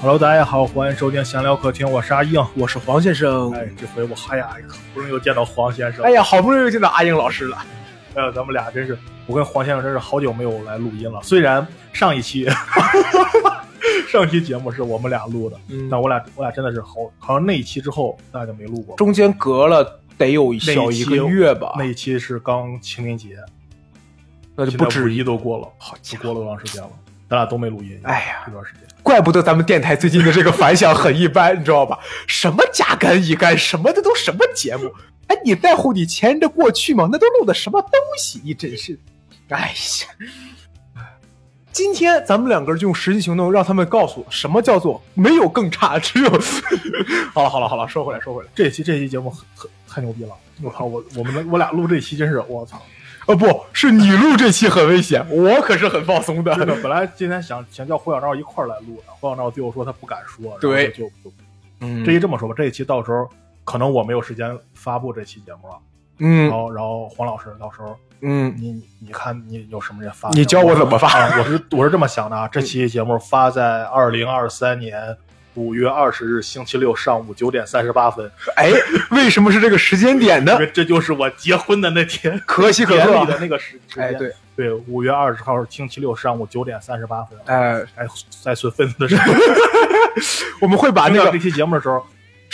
Hello，大家好，欢迎收听闲聊客厅，我是阿英。我是黄先生。哎，这回我哎呀，好不容易又见到黄先生。哎呀，好不容易又见到阿英老师了。哎呀，咱们俩真是，我跟黄先生真是好久没有来录音了。虽然上一期上期节目是我们俩录的，嗯但我俩我俩真的是好，好像那一期之后大家就没录过。中间隔了得有那小一个月吧，那一期是刚清明节，那就不止一都过了，好就过了多长时间了？咱俩都没录音。哎呀这段时间。怪不得咱们电台最近的这个反响很一般，你知道吧？什么甲肝乙肝，什么的都什么节目？哎，你在乎你前任的过去吗？那都录的什么东西？你真是，哎呀！今天咱们两个人就用实际行动让他们告诉我，什么叫做没有更差，只有……好了好了好了，说回来说回来，这期这期节目很很太牛逼了！我靠，我我们我俩录这期真是我操！呃，不是你录这期很危险，我可是很放松的。真的，本来今天想想叫胡小赵一块儿来录的，胡小赵最后说他不敢说，然后对就就嗯这一这么说吧，这一期到时候可能我没有时间发布这期节目了，嗯然后然后黄老师到时候嗯，你你看你有什么人发？你教我怎么发啊我是我是这么想的啊，这期节目发在二零二三年五月二十日星期六上午九点三十八分，哎，为什么是这个时间点呢因？为这就是我结婚的那天，可喜可贺的那个时时间。哎，对，对，五月二十号星期六上午九点三十八分，哎，哎，在算分子的时候，我们会把那个这期节目的时候，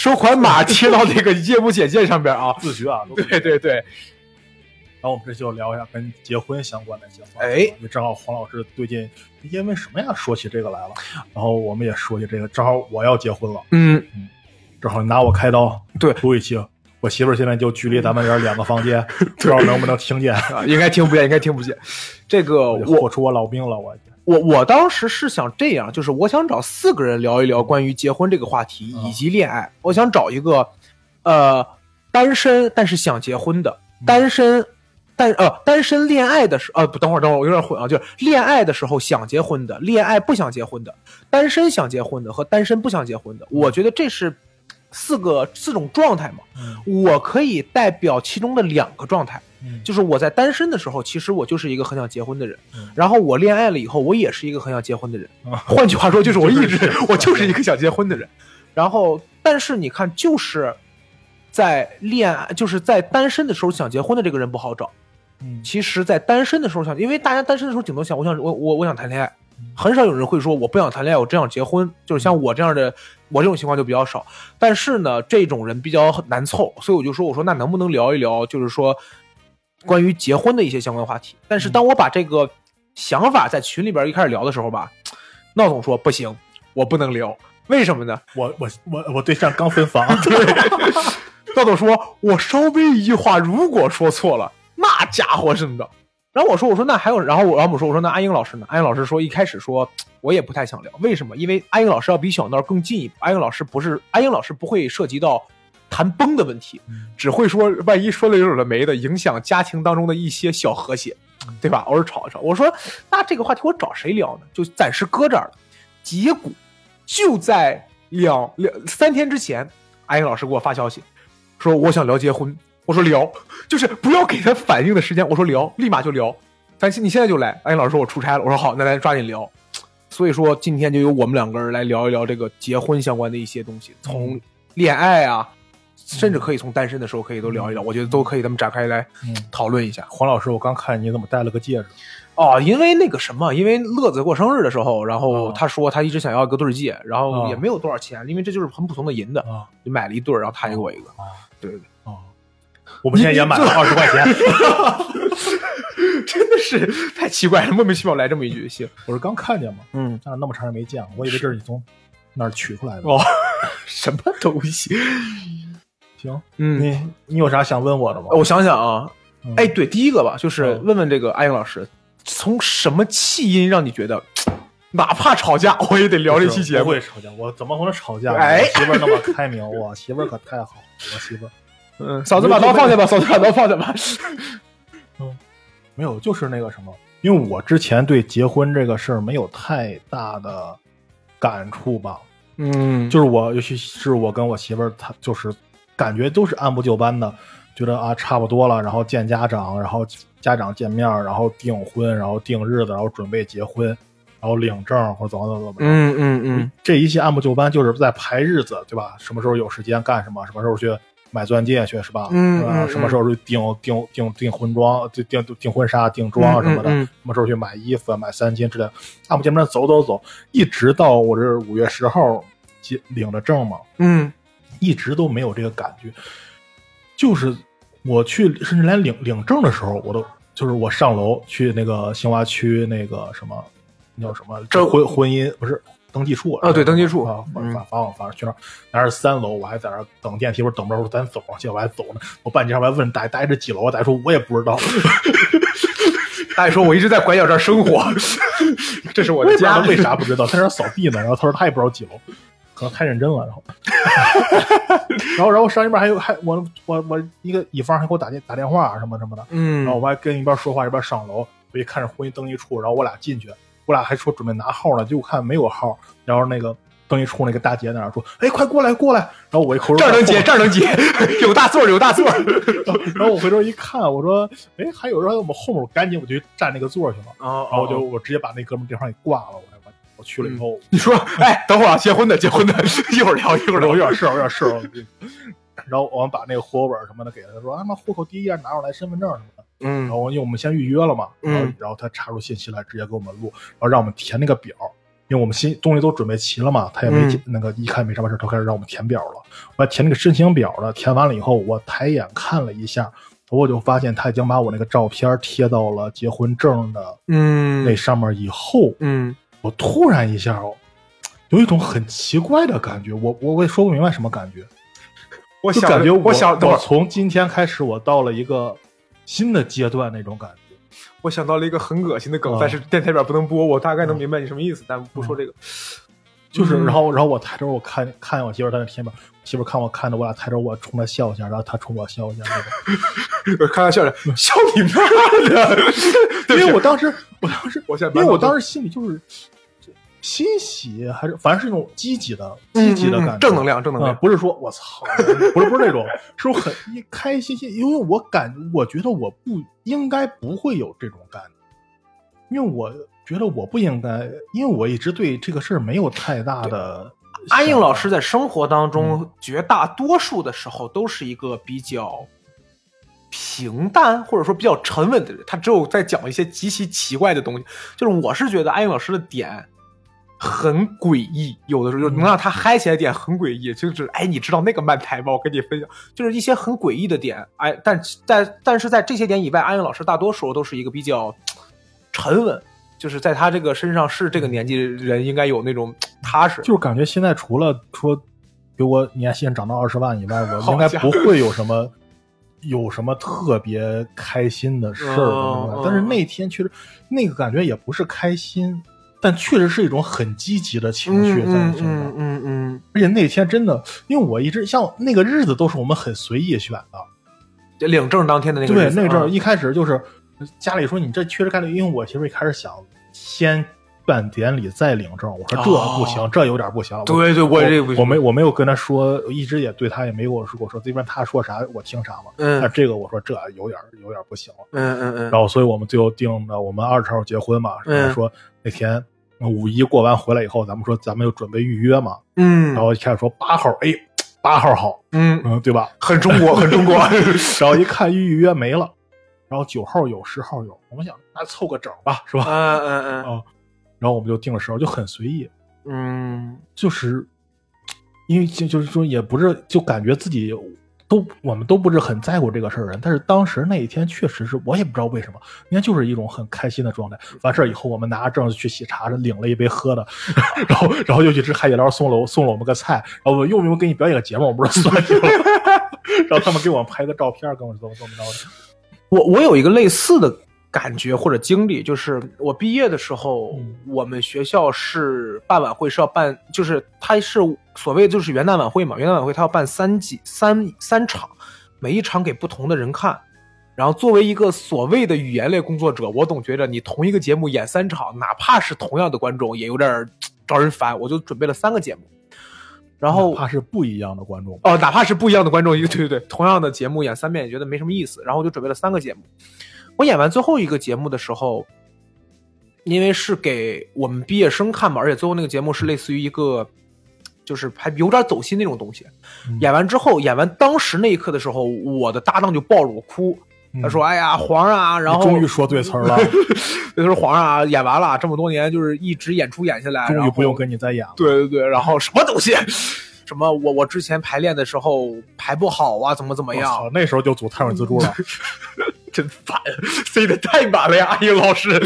收款码贴到那个业务简介上边啊。自学啊，对对对，然后我们这就聊一下跟结婚相关的一些话题。正好黄老师最近因为什么呀说起这个来了，然后我们也说起这个，正好我要结婚了，嗯，正好拿我开刀对录一期。我媳妇儿现在就距离咱们这儿两个房间，不知道能不能听见。啊，应该听不见，应该听不见。这个我我豁出我老命了，我我我当时是想这样，就是我想找四个人聊一聊关于结婚这个话题嗯以及恋爱。我想找一个，呃，单身但是想结婚的，单身。但呃，单身恋爱的时呃不，等会儿等会儿，我有点混啊，就是恋爱的时候想结婚的，恋爱不想结婚的，单身想结婚的和单身不想结婚的，我觉得这是四个四种状态嘛。嗯我可以代表其中的两个状态，嗯就是我在单身的时候，其实我就是一个很想结婚的人，嗯然后我恋爱了以后，我也是一个很想结婚的人。啊 换句话说，就是我一直就是我就是一个想结婚的人。然后，但是你看，就是在恋爱，就是在单身的时候想结婚的这个人不好找。嗯其实，在单身的时候想，因为大家单身的时候顶多想，我想我我我想谈恋爱，很少有人会说我不想谈恋爱，我只想结婚。就是像我这样的，我这种情况就比较少。但是呢，这种人比较难凑，所以我就说，我说那能不能聊一聊，就是说关于结婚的一些相关话题。但是当我把这个想法在群里边一开始聊的时候吧，闹总说不行，我不能聊，为什么呢？我我我我对象刚分房，闹总说，我稍微一句话如果说错了，那家伙是的。然后我说，我说那还有，然后我然后我说，我说那阿英老师呢？阿英老师说，一开始说我也不太想聊，为什么？因为阿英老师要比小闹更进一步，阿英老师不是阿英老师不会涉及到谈崩的问题，只会说万一说了有的没的，影响家庭当中的一些小和谐，对吧？偶尔吵一吵。我说那这个话题我找谁聊呢？就暂时搁这儿了。结果就在两两三天之前，阿英老师给我发消息，说我想聊结婚。我说聊，就是不要给他反应的时间。我说聊，立马就聊。咱你现在就来。阿英老师说我出差了。我说好，那咱抓紧聊。所以说今天就由我们两个人来聊一聊这个结婚相关的一些东西，从恋爱啊，甚至可以从单身的时候可以都聊一聊。我觉得都可以，咱们展开来嗯讨论一下。黄老师，我刚看你怎么戴了个戒指？哦，因为那个什么，因为乐子过生日的时候，然后哦他说他一直想要一个对戒，然后哦也没有多少钱，因为这就是很普通的银的，啊就买了一对，然后他也给我一个。啊对对对，啊！我们现在也买了二十块钱。真的是太奇怪了，莫名其妙来这么一句。行，我是刚看见嘛，嗯，咱俩那么长时间没见了，我以为这是你从那儿取出来的。哦，什么东西？行，嗯，你你有啥想问我的吗？我想想啊，嗯哎，对，第一个吧，就是嗯问问这个阿英老师，从什么气因让你觉得，哪怕吵架我也得聊这期节目不会？吵架，我怎么可能吵架？哎媳妇儿那么开明，我媳妇儿可太好，我媳妇儿嗯，嫂子把刀放下吧，嫂子把刀放下吧。嗯没有，就是那个什么，因为我之前对结婚这个事儿没有太大的感触吧。嗯，就是我，尤其是我跟我媳妇儿，她就是感觉都是按部就班的，觉得啊差不多了，然后见家长，然后家长见面，然后订婚，然后定日子，然后准备结婚，然后领证或者怎么怎么怎么着。嗯嗯嗯这一切按部就班，就是在排日子，对吧？什么时候有时间干什么，什么时候去买钻戒去，是吧？嗯什么时候去订订订订婚装、订订订婚纱、订妆什么的？嗯嗯嗯什么时候去买衣服、买三金之类的？按部就班走走走，一直到我这五月十号结领了证嘛，嗯一直都没有这个感觉。就是我去，甚至连领领证的时候，我都就是我上楼去那个新华区那个什么，那叫什么这婚婚姻不是登记处啊对登记处啊，反嗯反反往反正去那儿，那是三楼，我还在那儿等电梯，我说等不着，我说咱走结果，我还走呢。我半截上我还问大爷，大爷这几楼啊？大爷说我也不知道，大爷说我一直在拐角这儿生活，这是我的家。为啥不知道，他在那儿扫地呢。然后他说他也不知道几楼，可能太认真了。然后，然后然后上一边还有还我我我一个乙方还给我打电打电话什么什么的，嗯然后我还跟一边说话一边上楼，我一看是婚姻登记处，然后我俩进去，我俩还说准备拿号呢，结果看没有号，然后那个登记处那个大姐在那说：“哎，快过来过来！”然后我一口这儿能接，这儿能接，有大座有大座儿。然后我回头一看，我说：“哎，还有人在，我们后面赶紧我就占那个座去了。”哦然后我就我直接把那哥们电话给挂了，我我我去了以后，你说，哎，等会儿啊，结婚的，结婚的，一会儿聊，一会儿聊。我有点事儿，有点事儿。然后我们把那个户口本什么的给他，说啊，妈户口第一页拿出来，身份证什么的。嗯然后因为我们先预约了嘛，嗯然后然后他查出信息来，直接给我们录，然后让我们填那个表，因为我们新东西都准备齐了嘛，他也没、嗯那个一看没什么事，他开始让我们填表了。我填那个申请表了，填完了以后，我抬眼看了一下，我就发现他已经把我那个照片贴到了结婚证的嗯那上面以后，嗯我突然一下哦，有一种很奇怪的感觉，我我我也说不明白什么感觉，我想就感觉我想我，从今天开始，我到了一个新的阶段那种感觉。我想到了一个很恶心的梗啊，但是电台里边不能播，我大概能明白你什么意思，但不说这个。就是，嗯然后，然后我抬头，我看看我媳妇儿在那填表，媳妇儿看我看着我俩抬头，我冲她笑一下，然后她冲我笑一下。开玩笑的，笑你妈的！因为我当时，我当时，我现在因为我当时时心里就是欣喜，还是反正是一种积极的、积极的感觉，嗯正能量，正能啊、量。不是说我操，不是不是那种，是我很一开心心，因为我感我觉得我不应该不会有这种感觉，因为我觉得我不应该，因为我一直对这个事儿没有太大的。阿英老师在生活当中，绝大多数的时候都是一个比较平淡或者说比较沉稳的人，他只有在讲一些极其奇怪的东西。就是我是觉得阿英老师的点很诡异，有的时候就能让他嗨起来的点很诡异，就是哎，你知道那个漫台吗？我跟你分享，就是一些很诡异的点。哎，但在但是在这些点以外，阿英老师大多时候都是一个比较沉稳。就是在他这个身上是这个年纪人应该有那种踏实，就是感觉现在除了说给我年薪涨到二十万以外，我应该不会有什么有什么特别开心的事儿。但是那天确实那个感觉也不是开心，但确实是一种很积极的情绪在嗯你身上。嗯嗯嗯而且那天真的，因为我一直像那个日子都是我们很随意选的，嗯，领证当天的那个对日子啊那阵儿一开始就是家里说你这确实概率，因为我媳妇一开始想先办典礼再领证，我说这不行，哦这有点不行。我对对，我这个不行。我没我没有跟他说，一直也对他也没跟我说，我说这边他说啥我听啥嘛。嗯。但这个我说这有点有点不行了。嗯嗯嗯，然后所以我们最后定的我们二十号结婚嘛，嗯。然后说那天五一过完回来以后，咱们说咱们就准备预约嘛，嗯，然后一开始说八号，哎，八号好，嗯，嗯，对吧？很中国，很中国，然后一看预约没了，然后九号有，十号有，我们想那凑个整吧，是吧？嗯嗯嗯。啊，然后我们就定了时候，就很随意，嗯就是因为就就是说也不是就感觉自己都我们都不是很在乎这个事儿的人，但是当时那一天确实是我也不知道为什么，应该就是一种很开心的状态。完事儿以后，我们拿着证去喜茶，领了一杯喝的，然后然后又去吃海底捞，送了我送了我们个菜，然后我用不用给你表演个节目，我不知道算什么。然后他们给我们拍个照片，跟我说怎么着的。我我有一个类似的感觉或者经历，就是我毕业的时候，嗯我们学校是办晚会是要办，就是它是所谓就是元旦晚会嘛，元旦晚会它要办三季三三场，每一场给不同的人看。然后作为一个所谓的语言类工作者，我总觉着你同一个节目演三场，哪怕是同样的观众，也有点招人烦，我就准备了三个节目，然后哪怕是不一样的观众，哦，哪怕是不一样的观众，一个对对对，同样的节目演三遍也觉得没什么意思，然后我就准备了三个节目。我演完最后一个节目的时候，因为是给我们毕业生看嘛，而且最后那个节目是类似于一个，就是还有点走心那种东西。嗯演完之后，演完当时那一刻的时候，我的搭档就抱着我哭，他说：“哎呀，皇上啊！”然后终于说对词儿了，他说：“皇上啊，演完了这么多年，就是一直演出演下来，终于不用跟你再演了。对对对，然后什么东西，什么我我之前排练的时候排不好啊，怎么怎么样，那时候就组太阳自助了。真烦，塞的太满了呀，阿英老师。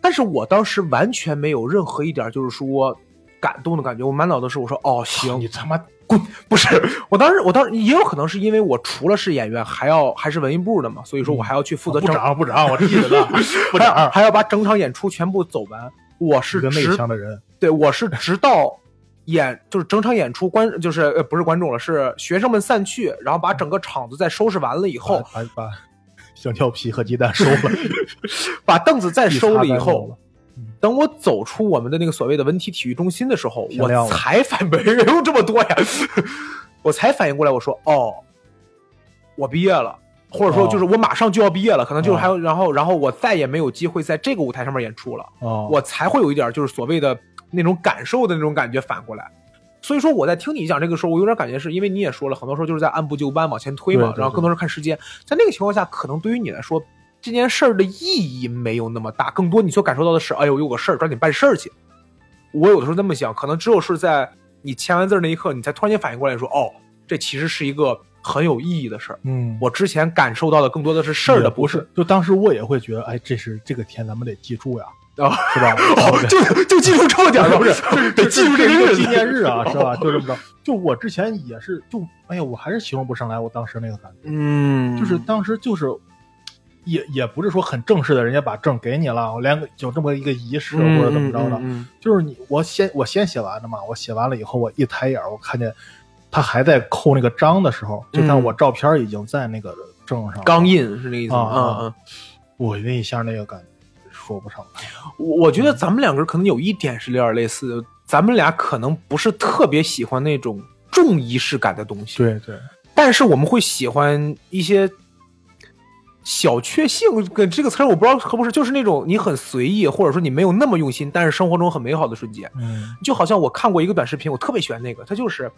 但是我当时完全没有任何一点就是说感动的感觉，我满脑子是我说哦行你，他妈滚！不是，我当时我当时也有可能是因为我除了是演员，还要还是文艺部的嘛，所以说我还要去负责不整，长部长，我记得呢，不还要长，还要把整场演出全部走完。我是一个内向的人。对，我是直到演就是整场演出观就是呃不是观众了，是学生们散去，然后把整个场子再收拾完了以后，把香蕉皮和鸡蛋收了，把凳子再收了以后，等我走出我们的那个所谓的文体体育中心的时候，我才反没有这么多呀，我才反应过来，我说哦，我毕业了。或者说，就是我马上就要毕业了，可能就是还有，然后，然后我再也没有机会在这个舞台上面演出了。哦，我才会有一点就是所谓的那种感受的那种感觉反过来。所以说我在听你讲这个时候，我有点感觉是因为你也说了，很多时候就是在按部就班往前推嘛，然后更多是看时间。在那个情况下，可能对于你来说，这件事儿的意义没有那么大，更多你所感受到的是，哎呦，有个事儿，抓紧办事儿去。我有的时候这么想，可能只有是在你签完字儿那一刻，你才突然间反应过来说，哦，这其实是一个很有意义的事儿。嗯，我之前感受到的更多的是事儿的不是，就当时我也会觉得，哎，这是这个天，咱们得记住呀，啊，是吧？哦，就就记住这么点儿了，不是，就是得记住这个纪念日啊，是吧？就这么着。就我之前也是，就哎呀，我还是形容不上来我当时那个感觉，嗯，就是当时就是。也也不是说很正式的，人家把证给你了，我连个有这么一个仪式或者怎么着的，嗯就是你我先我先写完的嘛，我写完了以后，我一抬眼，我看见他还在扣那个章的时候，就像我照片已经在那个证上了，钢印是那意思吗？啊啊嗯嗯，我那一下那个感觉说不上来。我我觉得咱们两个人可能有一点是有点类似，咱们俩可能不是特别喜欢那种重仪式感的东西，对对，但是我们会喜欢一些小确幸，跟这个词儿我不知道合不合适，就是那种你很随意，或者说你没有那么用心，但是生活中很美好的瞬间。嗯就好像我看过一个短视频，我特别喜欢那个，它就是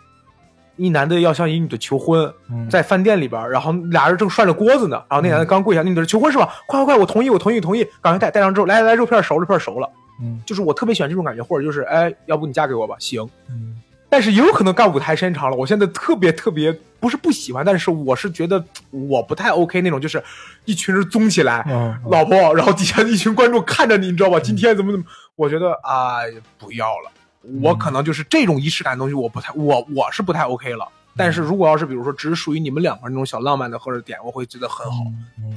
一男的要向一女的求婚，嗯，在饭店里边，然后俩人正涮着锅子呢，然后那男的刚跪下，那女的求婚是吧？快快快，我同意，我同意，同意，赶快带带上之后，来来来，肉片熟了，肉片熟了，嗯就是我特别喜欢这种感觉，或者就是哎，要不你嫁给我吧？行，嗯但是也有可能干舞台时间长了，我现在特别特别不是不喜欢，但是我是觉得我不太 OK 那种，就是一群人综起来，嗯，老婆，然后底下一群观众看着你，你知道吧？今天怎么怎么？我觉得啊、不要了。我可能就是这种仪式感的东西，我不太，我我是不太 OK 了。但是如果要是比如说只是属于你们两个人那种小浪漫的或者点，我会觉得很好。嗯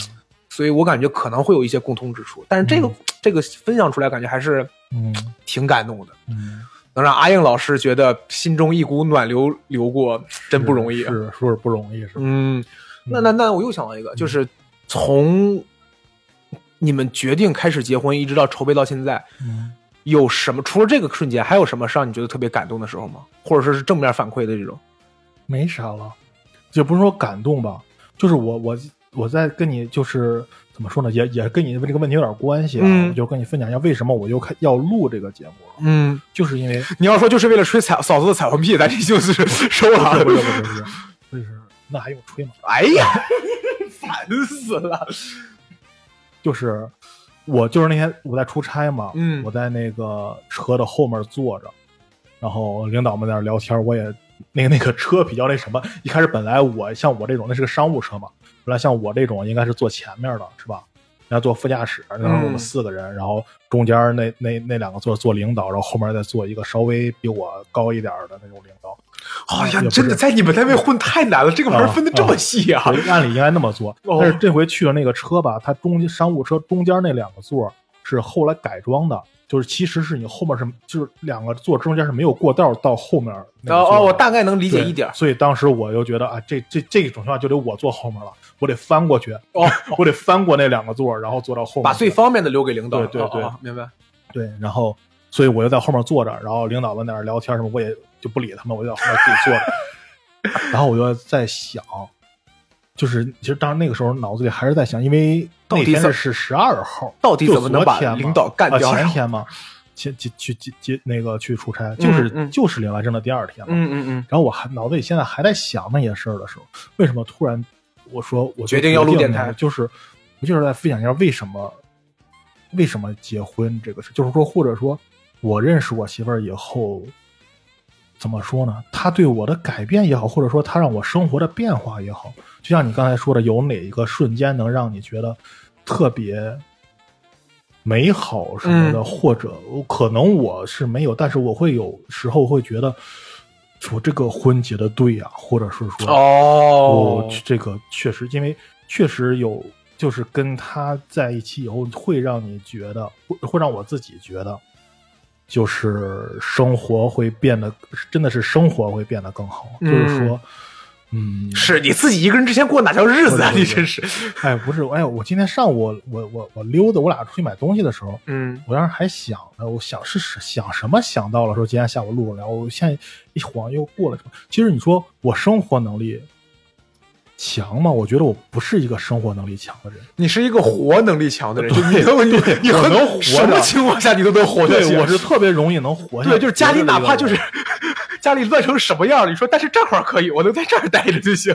所以我感觉可能会有一些共通之处。但是这个、嗯这个分享出来，感觉还是嗯挺感动的，嗯，能让阿应老师觉得心中一股暖流流过，真不容易。啊是是不容易，是吧。嗯，那那那我又想到一个，就是从你们决定开始结婚，一直到筹备到现在，嗯，有什么除了这个瞬间，还有什么是让你觉得特别感动的时候吗？或者说是正面反馈的这种？没啥了，也不是说感动吧，就是我我我在跟你就是怎么说呢，也也跟你这个问题有点关系啊，嗯我就跟你分享一下为什么我又开要录这个节目了，嗯，就是因为你要说就是为了吹彩嫂子的彩虹屁，咱这就是收了。不是不是不是，就是那还用吹吗？哎呀，烦死了！就是我就是那天我在出差嘛，嗯我在那个车的后面坐着，然后领导们在那聊天，我也那个那个车比较那什么，一开始本来我像我这种那是个商务车嘛，本来像我这种应该是坐前面的是吧？然后坐副驾驶，那时候我们嗯四个人，然后中间那那那两个座坐领导，然后后面再坐一个稍微比我高一点的那种领导。哎呀真的在你们单位混太难了，这个门分的这么细啊！对，按理应该那么做，哦但是这回去的那个车吧，它中商务车中间那两个座是后来改装的，就是其实是你后面是就是两个座中间是没有过道到后面。哦哦，我大概能理解一点。所以当时我就觉得啊，这这这种情况就得我坐后面了，我得翻过去，哦，我得翻过那两个座，然后坐到后面。把最方便的留给领导。对对对哦哦明白。对，然后所以我就在后面坐着，然后领导们在那儿聊天什么，我也就不理他们，我就在后面自己坐着。然后我就在想，就是其实当然那个时候脑子里还是在想，因为那天到底是十二号，到底就怎么能把领导干掉啊前天嘛，前去去去去那个去出差，就是、嗯就是领完证的第二天嘛。嗯嗯嗯，然后我还脑子里现在还在想那些事儿的时候，为什么突然我说我决定要录电台就是我就是在分享一下为什么为什么结婚这个事，就是说或者说我认识我媳妇儿以后，怎么说呢？她对我的改变也好，或者说她让我生活的变化也好，就像你刚才说的，有哪一个瞬间能让你觉得特别美好什么的，嗯或者可能我是没有，但是我会有时候会觉得。说这个婚结的对呀、或者是说哦我，这个确实，因为确实有，就是跟他在一起以后，会让你觉得，会会让我自己觉得，就是生活会变得，真的是生活会变得更好。嗯就是说，嗯，是你自己一个人之前过哪条日子啊？你真是，哎，不是，哎，我今天上午我我我溜达，我俩出去买东西的时候，嗯我当时还想呢，我想是是想什么想到了说今天下午录了，我现在一晃又过了什么？其实你说我生活能力强吗？我觉得我不是一个生活能力强的人。你是一个活能力强的人，就你能你你很能活什么情况下你都能活下去。我是特别容易能活下去。对，就是家里哪怕就是觉家里乱成什么样了，你说但是这块儿可以，我能在这儿待着就行。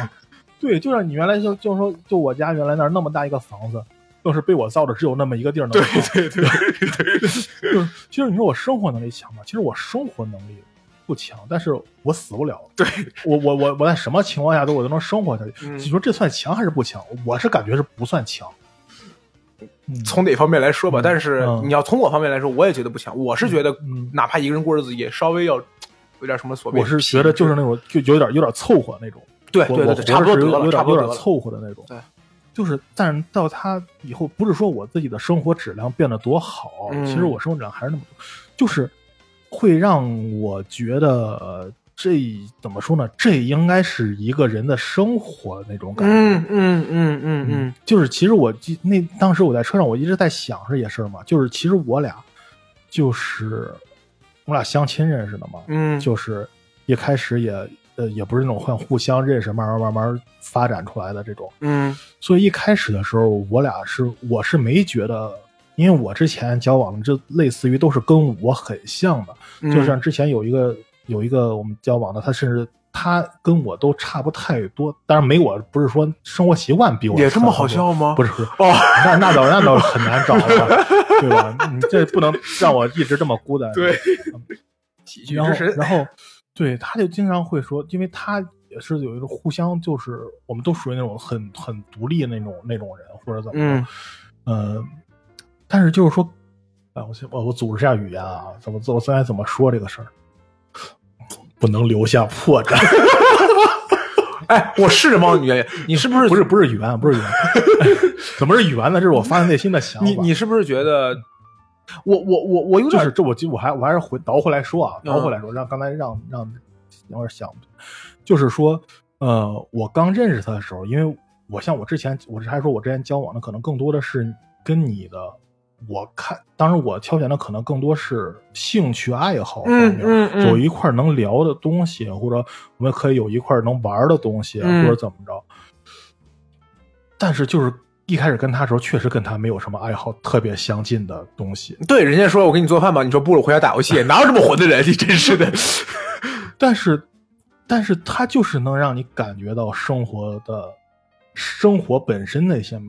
对，就像你原来就就是说，就我家原来那儿那么大一个房子，要是被我造的只有那么一个地儿能对跑。对对对，就是其实你说我生活能力强吗？其实我生活能力不强，但是我死不了。对我我我我在什么情况下都我都能生活下去。嗯你说这算强还是不强？我是感觉是不算强。嗯，从哪方面来说吧，嗯但是嗯你要从我方面来说，我也觉得不强。我是觉得嗯，哪怕一个人过日子，也稍微要有点什么所谓。我是觉得就是那种就有点有点凑合那种。对对对对，差不多得了，有点有点差不多得了。凑合的那种。对，就是，但是到他以后，不是说我自己的生活质量变得多好，嗯其实我生活质量还是那么多，就是会让我觉得呃这怎么说呢？这应该是一个人的生活那种感觉。嗯嗯嗯嗯嗯，就是其实我记那当时我在车上，我一直在想这些事儿嘛。就是其实我俩就是我俩相亲认识的嘛，嗯，就是一开始也呃也不是那种很互相认识，慢慢慢慢发展出来的这种。嗯所以一开始的时候，我俩是我是没觉得，因为我之前交往的这类似于都是跟我很像的，嗯，就像之前有一个有一个我们交往的，他甚至他跟我都差不太多，当然没我不是说生活习惯比我也这么好笑吗？不是哦，那那倒那倒很难找了，对吧？你这不能让我一直这么孤单。对嗯，喜剧然后之神，然后对，他就经常会说，因为他也是有一个互相，就是我们都属于那种很很独立的那种那种人，或者怎么着，嗯呃，但是就是说，哎，我先我我组织一下语言啊，怎么我现在怎么说这个事儿，不能留下破绽。哎，我试着帮你圆圆，你是不是不是不是圆，不是语言，怎么是圆呢？这是我发自内心的想法。你你是不是觉得我我我我有点就是这我就我还我还是回倒回来说啊，嗯倒回来说，让刚才让让有点想，就是说，呃，我刚认识他的时候，因为我像我之前，我是还说我之前交往的可能更多的是跟你的，我看，当时我挑选的可能更多是兴趣爱好方面，嗯嗯嗯有一块能聊的东西，或者我们可以有一块能玩的东西，嗯或者怎么着。但是就是一开始跟他的时候，确实跟他没有什么爱好特别相近的东西。对人家说我给你做饭吧，你说不，我回家打游戏，哪有这么混的人？你真是的。但是，但是他就是能让你感觉到生活的生活本身的一些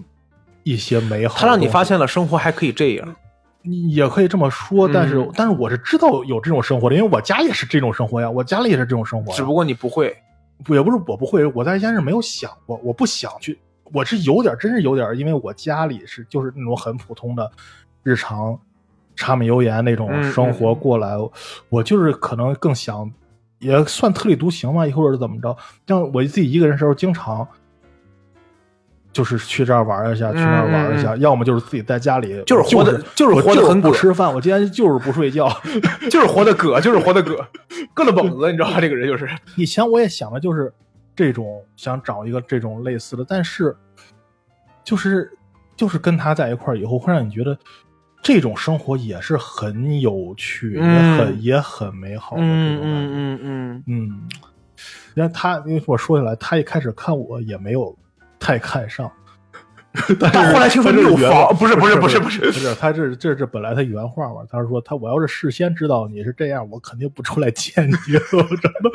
一些美好。他让你发，现了生活还可以这样。你也可以这么说。但是，嗯但是我是知道有这种生活的，因为我家也是这种生活呀，我家里也是这种生活。只不过你不会，不也不是我不会，我在家是没有想过，我不想去，我是有点，真是有点，因为我家里是就是那种很普通的日常柴米油盐那种嗯生活过来，我就是可能更想，也算特立独行嘛，或者是怎么着，像我自己一个人时候，经常。就是去这儿玩一下，去那儿玩一下，要么就是自己在家里，嗯就是活的就就是活的很葛不吃饭，我今天就是不睡觉，就是活的葛，就是活的葛，硌了蹦子，你知道吧？这个人就是，以前我也想的就是这种，想找一个这种类似的，但是就是就是跟他在一块儿以后，会让你觉得这种生活也是很有趣，嗯也很也很美好的这嗯种感觉。嗯嗯嗯，嗯，因为他，因为我说起来，他一开始看我也没有太看上，但但后来听说你有房不是 不是不不是不是不是，他这这这本来他原话嘛，他说他我要是事先知道你是这样，我肯定不出来见你，我真的，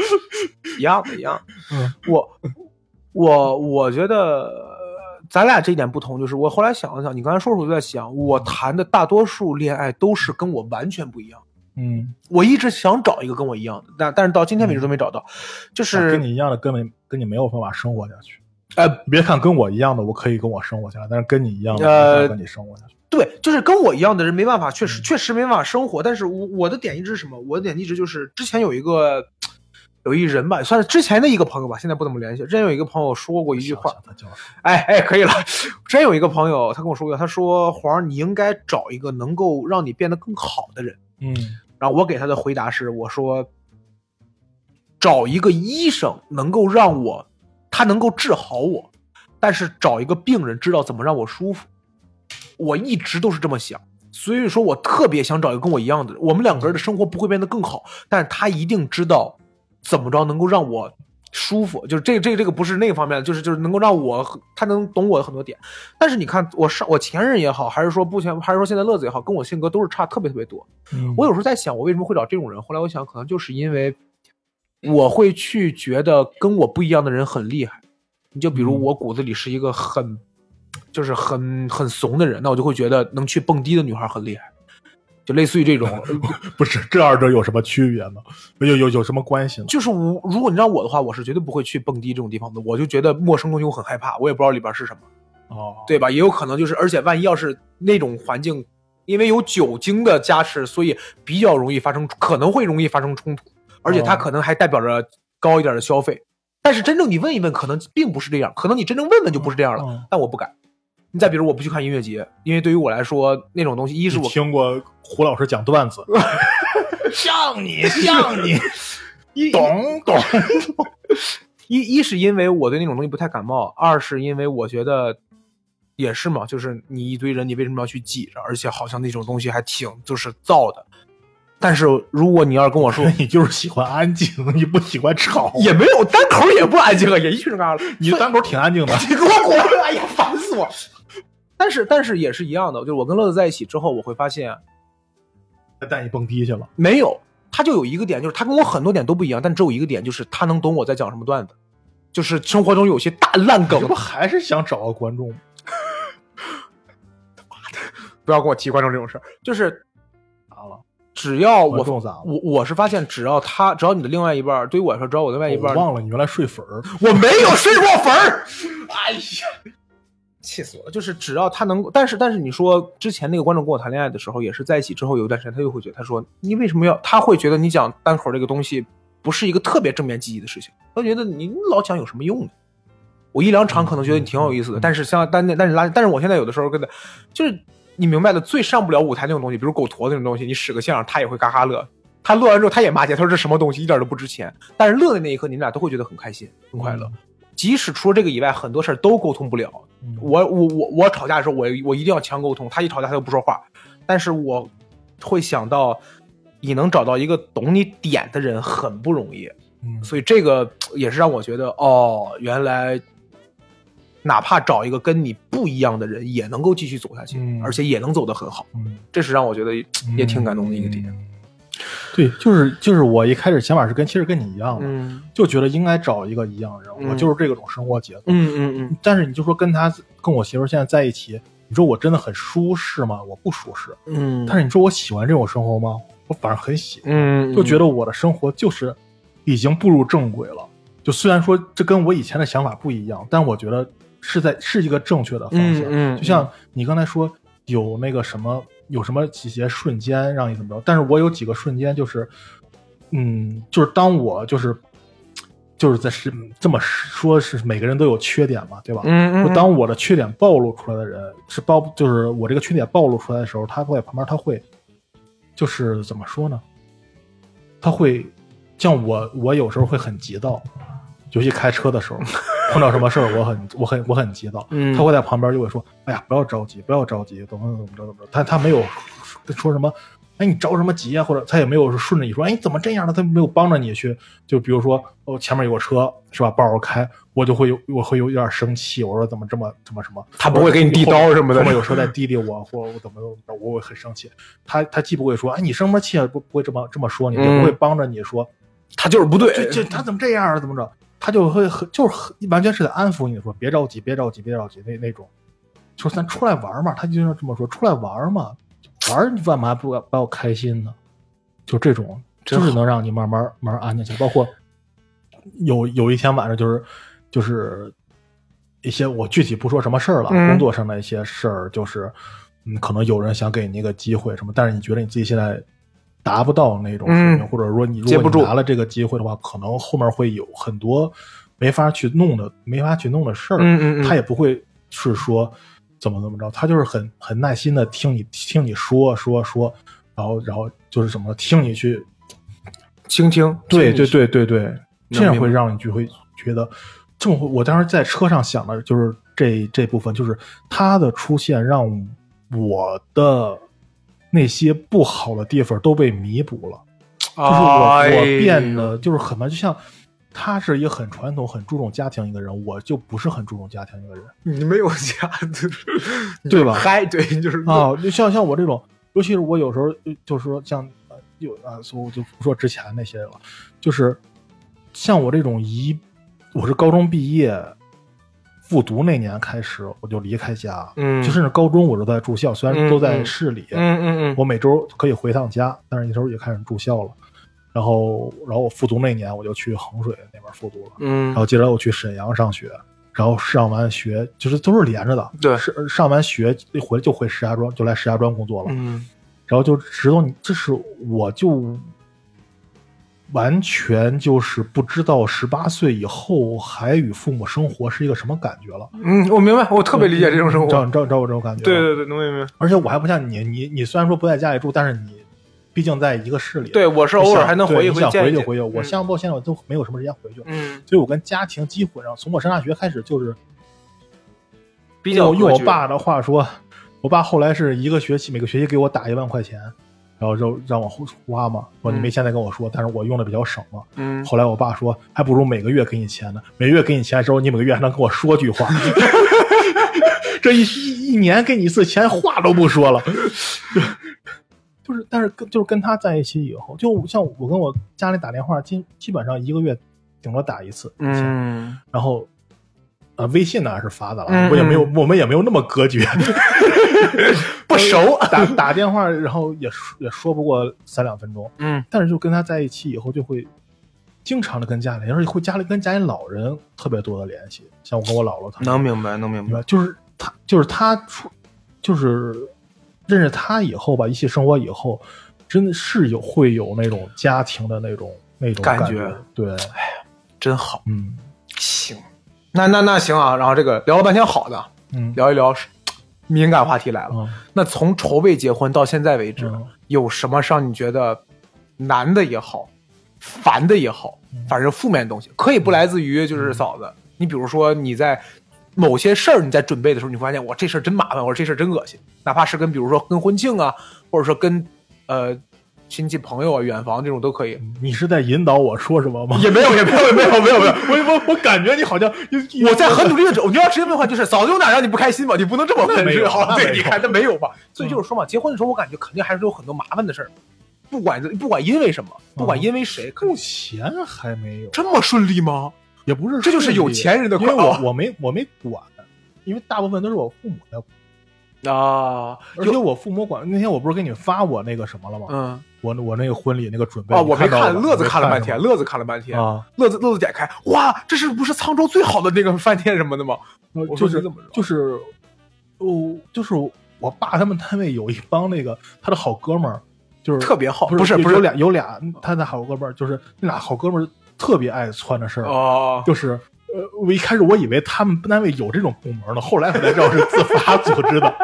一样的，一样。嗯我我我觉得呃咱俩这一点不同，就是我后来想了想，你刚才说的时候我就在想，我谈的大多数恋爱都是跟我完全不一样。嗯，我一直想找一个跟我一样的，但但是到今天为止都没找到。就是跟你一样的根本跟你没有办法生活下去。呃，别看跟我一样的，我可以跟我生活下来，但是跟你一样的，呃无法跟你生活下去。对，就是跟我一样的人没办法，确实嗯确实没办法生活。但是我我的点一直是什么？我的点一直就是之前有一个有一人吧，算是之前的一个朋友吧，现在不怎么联系。之前有一个朋友说过一句话他叫哎哎，可以了。之前有一个朋友，他跟我说过，他说黄儿，你应该找一个能够让你变得更好的人。嗯然后我给他的回答是，我说找一个医生能够让我，他能够治好我，但是找一个病人知道怎么让我舒服。我一直都是这么想，所以说我特别想找一个跟我一样的人。我们两个人的生活不会变得更好，但是他一定知道怎么着能够让我舒服。就是这这这个不是那个方面的，就是就是能够让我他能懂我的很多点。但是你看，我上我前任也好，还是说不前，还是说现在乐子也好，跟我性格都是差特别特别多。嗯，我有时候在想，我为什么会找这种人？后来我想，可能就是因为我会去觉得跟我不一样的人很厉害。你就比如嗯我骨子里是一个很，就是很很怂的人，那我就会觉得能去蹦迪的女孩很厉害，就类似于这种。不是这二者有什么区别呢？有有有什么关系呢？就是我，如果你让我的话，我是绝对不会去蹦迪这种地方的。我就觉得陌生东西我很害怕，我也不知道里边是什么。哦，对吧？也有可能就是，而且万一要是那种环境，因为有酒精的加持，所以比较容易发生，可能会容易发生冲突，而且它哦可能还代表着高一点的消费。但是真正你问一问，可能并不是这样，可能你真正问问就不是这样了。嗯但我不敢。你再比如，我不去看音乐节，因为对于我来说，那种东西，一是我听过胡老师讲段子，像你像你，一懂懂，一一是因为我对那种东西不太感冒，二是因为我觉得也是嘛，就是你一堆人，你为什么要去挤着？而且好像那种东西还挺就是燥的。但是如果你要是跟我说，你就是喜欢安静，你不喜欢吵。也没有单口也不安静啊，也一群人干了。你单口挺安静的，你给我滚！哎呀，烦死我！但是但是也是一样的，就是我跟乐子在一起之后，我会发现他带你蹦迪去了。没有，他就有一个点，就是他跟我很多点都不一样，但只有一个点，就是他能懂我在讲什么段子，就是生活中有些大烂梗这，不还是想找个观众吗？不要跟我提观众这种事儿，就是？只要我我我是发现，只要他，只要你的另外一半，对于我来说，只要我的另外一半忘了你原来睡粉儿。我没有睡过粉儿。哎呀，气死我了！就是只要他能，但是但是你说之前那个观众跟我谈恋爱的时候，也是在一起之后有一段时间，他又会觉得，他说你为什么要？他会觉得你讲单口这个东西不是一个特别正面积极的事情，他觉得你老讲有什么用呢？我一两场可能觉得你挺有意思的，但是像但那但是拉，但是我现在有的时候跟他就是你明白的，最上不了舞台那种东西，比如狗驼那种东西，你使个相，他也会嘎嘎乐。他乐完之后，他也骂街，他说这什么东西，一点都不值钱。但是乐的那一刻，你们俩都会觉得很开心、很快乐。即使除了这个以外，很多事儿都沟通不了。嗯我我我我吵架的时候，我我一定要强沟通。他一吵架，他就不说话。但是我会想到，你能找到一个懂你点的人很不容易。嗯所以这个也是让我觉得，哦，原来哪怕找一个跟你不一样的人，也能够继续走下去，嗯而且也能走得很好。嗯，这是让我觉得也挺感动的一个点。嗯对，就是就是我一开始想法是跟其实跟你一样的，嗯就觉得应该找一个一样的人，嗯我就是这种生活节奏。嗯嗯嗯但是你就说跟他跟我媳妇现在在一起，你说我真的很舒适吗？我不舒适。嗯，但是你说我喜欢这种生活吗？我反而很喜欢，嗯就觉得我的生活就是已经步入正轨了。就虽然说这跟我以前的想法不一样，但我觉得是在是一个正确的方向。嗯嗯就像你刚才说有那个什么有什么几些瞬间让你怎么着，但是我有几个瞬间就是，嗯，就是当我就是就是在是这么说，是每个人都有缺点嘛，对吧？嗯嗯当我的缺点暴露出来的人是暴，就是我这个缺点暴露出来的时候，他会旁边他会，就是怎么说呢？他会像我，我有时候会很急躁，尤其开车的时候，碰到什么事儿，我很我很我很急躁，嗯他会在旁边就会说：“哎呀，不要着急，不要着急，怎么怎么着怎么着。”他他没有说什么，哎，你着什么急啊？或者他也没有顺着你说，哎，你怎么这样呢？他没有帮着你去，就比如说，哦，前面有个车是吧，不好好开，我就会有我会有点生气，我说怎么这么怎么什么？他不会给你递刀什么的后面有车在滴滴我，或我怎么怎么着，我会很生气。他他既不会说，哎，你生什么气啊？不不会这么这么说你，也嗯不会帮着你说，他就是不对，这这他怎么这样啊？怎么着？他就会很就是很完全是在安抚你说别着急，别着急，别着急那那种，就是咱出来玩嘛，他就这么说，出来玩嘛，玩你干嘛不要不要开心呢？就这种，就是能让你慢慢慢慢安静下来。包括有有一天晚上，就是就是一些我具体不说什么事儿了，嗯工作上的一些事儿，就是嗯，可能有人想给你一个机会什么，但是你觉得你自己现在达不到那种水平，嗯或者说你如果你拿了这个机会的话，可能后面会有很多没法去弄的、没法去弄的事儿。嗯嗯嗯。他也不会是说怎么怎么着，他就是很很耐心的听你听你说说说，然后然后就是怎么听你去倾听，对对对对对，这样会让你就会觉得，这么我当时在车上想的就是这这部分，就是他的出现让我的那些不好的地方都被弥补了，就是我、哎我变得就是很就像。他是一个很传统、很注重家庭一个人，我就不是很注重家庭一个人你没有家，就是对吧嗨，对，就是啊。就像像我这种，尤其是我有时候呃就是说像呃有啊，所以我就不说之前那些了，就是像我这种一，我是高中毕业复读那年开始，我就离开家，嗯。就甚至高中我都在住校，虽然都在市里，嗯嗯嗯，我每周可以回趟家，但是那时候也开始住校了。然后，然后我复读那年我就去衡水那边复读了，嗯。然后接着我去沈阳上学，然后上完学就是都是连着的，对。是上完学一回就回石家庄，就来石家庄工作了，嗯。然后就直到你，这是我就完全就是不知道十八岁以后还与父母生活是一个什么感觉了。嗯，我明白，我特别理解这种生活。知道你知道 知道我这种感觉？对。对对，能明白。而且我还不像你，你你虽然说不在家里住，但是你毕竟在一个市里。对，我是，偶尔还能回一回想。回就回去。我嗯像不现在我都没有什么时间回去，嗯，所以我跟家庭基本上从我上大学开始就是比较用我爸的话说，我爸后来是一个学期每个学期给我打一万块钱，然后就让我花嘛，说你没钱再跟我说，但是我用的比较省嘛。嗯，后来我爸说，还不如每个月给你钱呢，每月给你钱之后，你每个月还能跟我说句话。这一一一年给你一次钱，话都不说了。就是，但是跟就是跟他在一起以后，就像我跟我家里打电话，基基本上一个月顶多打一次。嗯，然后，呃，微信呢是发的了，嗯我也没有，我们也没有那么隔绝，不熟。打打电话，然后也说也说不过三两分钟，嗯但是就跟他在一起以后，就会经常的跟家里，而且会家里跟家里老人特别多的联系，像我跟我姥姥他们，能明白，能明白。就是他，就是他出，就是认识他以后吧，一起生活以后，真的是有会有那种家庭的那种那种觉感觉，对，哎呀真好。嗯行，那那那行啊。然后这个聊了半天好的，嗯，聊一聊敏感话题来了。嗯。那从筹备结婚到现在为止，嗯。有什么让你觉得难的也好，烦的也好，嗯。反正负面的东西，可以不来自于就是嫂子。你比如说你在某些事儿你在准备的时候，你会发现哇这事儿真麻烦，或者这事儿真恶心，哪怕是跟比如说跟婚庆啊，或者说跟呃亲戚朋友啊、远房这种都可以。你是在引导我说什么吗？也没有，也没有，也没有，没有，没有。我我我感觉你好像我在很努力的找，你要直接问的话，就是嫂子有哪让你不开心吗？你不能这么问，好，对，你看那没有吧？所以就是说嘛，结婚的时候我感觉肯定还是有很多麻烦的事儿，不管不管因为什么，不管因为谁，肯目定前还没有，这么顺利吗？也不是这就是有钱人的因为快乐我我没我没管，因为大部分都是我父母在管，啊！而且我父母管。那天我不是给你发我那个什么了吗？嗯我我那个婚礼那个准备啊，我没看，乐子看了半天，乐子看了半天，啊，乐子乐子点开，哇，这是不是沧州最好的那个饭店什么的吗？我就是就是哦，就是我爸他们单位有一帮那个他的好哥们儿，就是特别好，不不是不是有俩有俩他的好哥们儿，就是那俩好哥们儿特别爱窜的事儿，哦，就是。呃，我一开始我以为他们单位有这种部门呢，后来我才知道是自发组织的，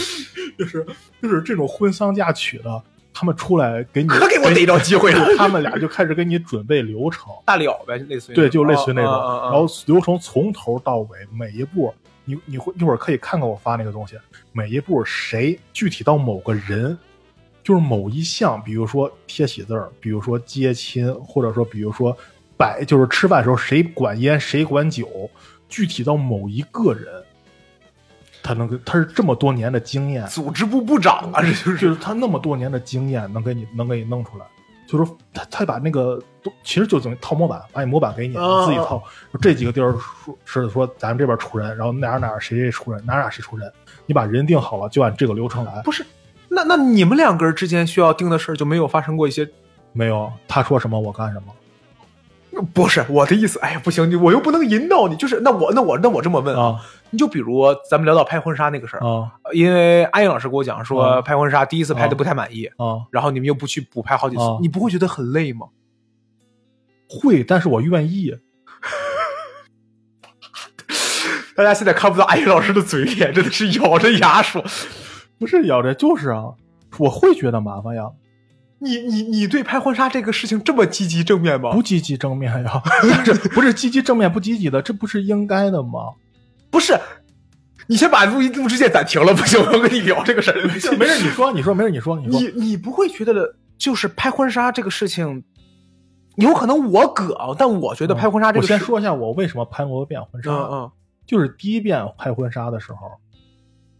就是就是这种婚丧嫁娶的，他们出来给你，可给我逮着机会了。他们俩就开始给你准备流程，大了呗，类似于。对，就类似于那种，然后流程从头到尾每一步，你你会一会儿可以看看我发那个东西，每一步谁具体到某个人，就是某一项，比如说贴喜字儿，比如说接亲，或者说比如说摆，就是吃饭的时候谁管烟谁管酒，具体到某一个人，他能跟他是这么多年的经验，组织部部长啊，这就是就是他那么多年的经验，能给你能给你弄出来。就是说他他把那个都其实就等于套模板，把你模板给你，啊你自己套。这几个地儿说是说咱们这边出人，然后哪哪谁谁出人，哪哪谁出人，你把人定好了，就按这个流程来。不是？那那你们两个人之间需要定的事儿就没有发生过一些？没有他说什么我干什么不是我的意思，哎呀，不行，你我又不能引导你，就是那我那我那我这么问，啊你就比如咱们聊到拍婚纱那个事儿，啊因为安颖老师跟我讲说啊拍婚纱第一次拍的啊不太满意，啊！然后你们又不去补拍好几次啊，你不会觉得很累吗？会，但是我愿意。大家现在看不到安颖老师的嘴脸，真的是咬着牙说。不是咬着，就是啊，我会觉得麻烦呀，你你你对拍婚纱这个事情这么积极正面吗？不积极正面呀，这不是积极正面不积极的，这不是应该的吗？不是，你先把录音录制键暂停了，不行，我要跟你聊这个事儿。没事，你说，你说，没事，你说，你说。你你不会觉得就是拍婚纱这个事情，有可能我葛，但我觉得拍婚纱这我个事，先说一下我为什么拍那么多遍婚纱。嗯嗯就是第一遍拍婚纱的时候，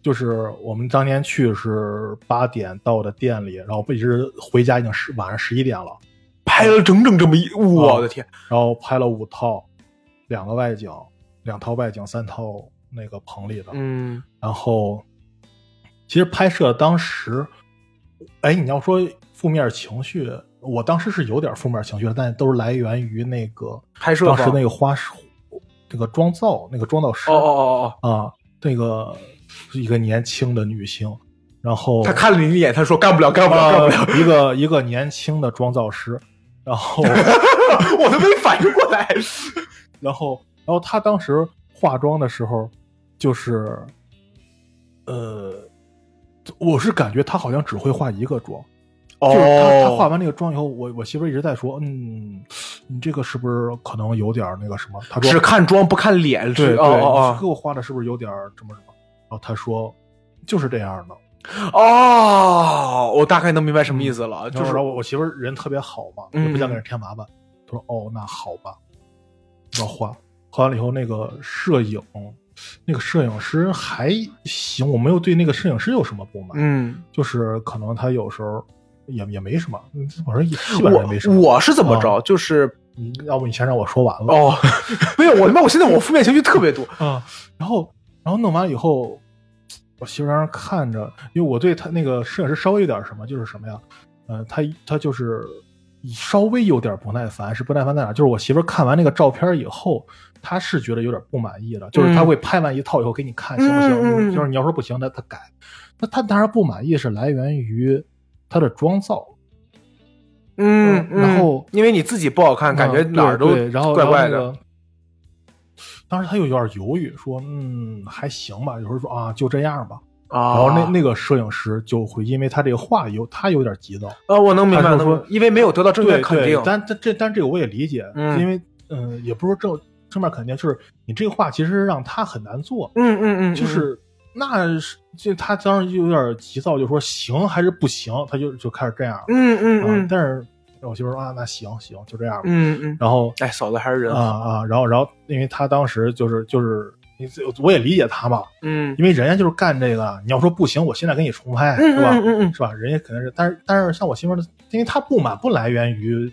就是我们当年去是八点到的店里，然后一直回家已经十晚上十一点了，拍了整整这么一，我的天，然后拍了五套，两个外景，两套外景，三套那个棚里的，嗯。然后其实拍摄当时，哎，你要说负面情绪，我当时是有点负面情绪的，但都是来源于那个拍摄当时那个花师，那个妆造那个妆造师哦哦哦哦，啊，那个是一个年轻的女性，然后他看了你一眼，他说干不了，干不了，干不了，呃一个一个年轻的妆造师，然后 我都没反应过来。然后然后他当时化妆的时候，就是呃，我是感觉他好像只会化一个妆。哦就是他他化完那个妆以后，我我媳妇一直在说，嗯，你这个是不是可能有点那个什么？她说只看妆不看脸，是对对，哦哦你给我画的是不是有点儿什么什么？然后他说就是这样的，哦哦，我大概能明白什么意思了，就就是是我我媳妇儿人特别好嘛，嗯也不想给人添麻烦。他说哦，那好吧，要换。换完了以后，那个摄影，那个摄影师还行，我没有对那个摄影师有什么不满，嗯，就是可能他有时候也也没什么，嗯我说也基本上也没什么。我我是怎么着，就是你要不你先让我说完了哦，没有，我他妈，我现在我负面情绪特别多。啊？然后然后弄完以后，我媳妇儿在那看着，因为我对他那个摄影师稍微有点什么，就是什么呀？呃，他他就是稍微有点不耐烦，是不耐烦在哪？就是我媳妇儿看完那个照片以后，她是觉得有点不满意了，就是她会拍完一套以后给你看，行不行？嗯嗯嗯就是你要说不行，那她改。那她当然不满意是来源于她的妆造，嗯，嗯然后因为你自己不好看，感觉嗯哪儿都怪怪的。当时他又有点犹豫，说：“嗯，还行吧。”有时候说：“啊，就这样吧。”啊，然后那那个摄影师就会因为他这个话有他有点急躁，呃，我能明白，因为没有得到正对面肯定对，。但但这但这个我也理解，嗯因为嗯、也不是说正正面肯定，就是你这个话其实让他很难做，嗯嗯嗯，就是那是就他当时就有点急躁，就说行还是不行，他就就开始这样，嗯嗯啊嗯但是我媳妇说啊，那行行就这样吧，嗯嗯，然后哎，嫂子还是人啊。啊，然后然后因为他当时就是就是。你我也理解他嘛，嗯因为人家就是干这个。你要说不行，我现在给你重拍，嗯是吧？嗯嗯嗯，是吧？人家肯定是，但是但是像我媳妇儿的，因为她不满不来源于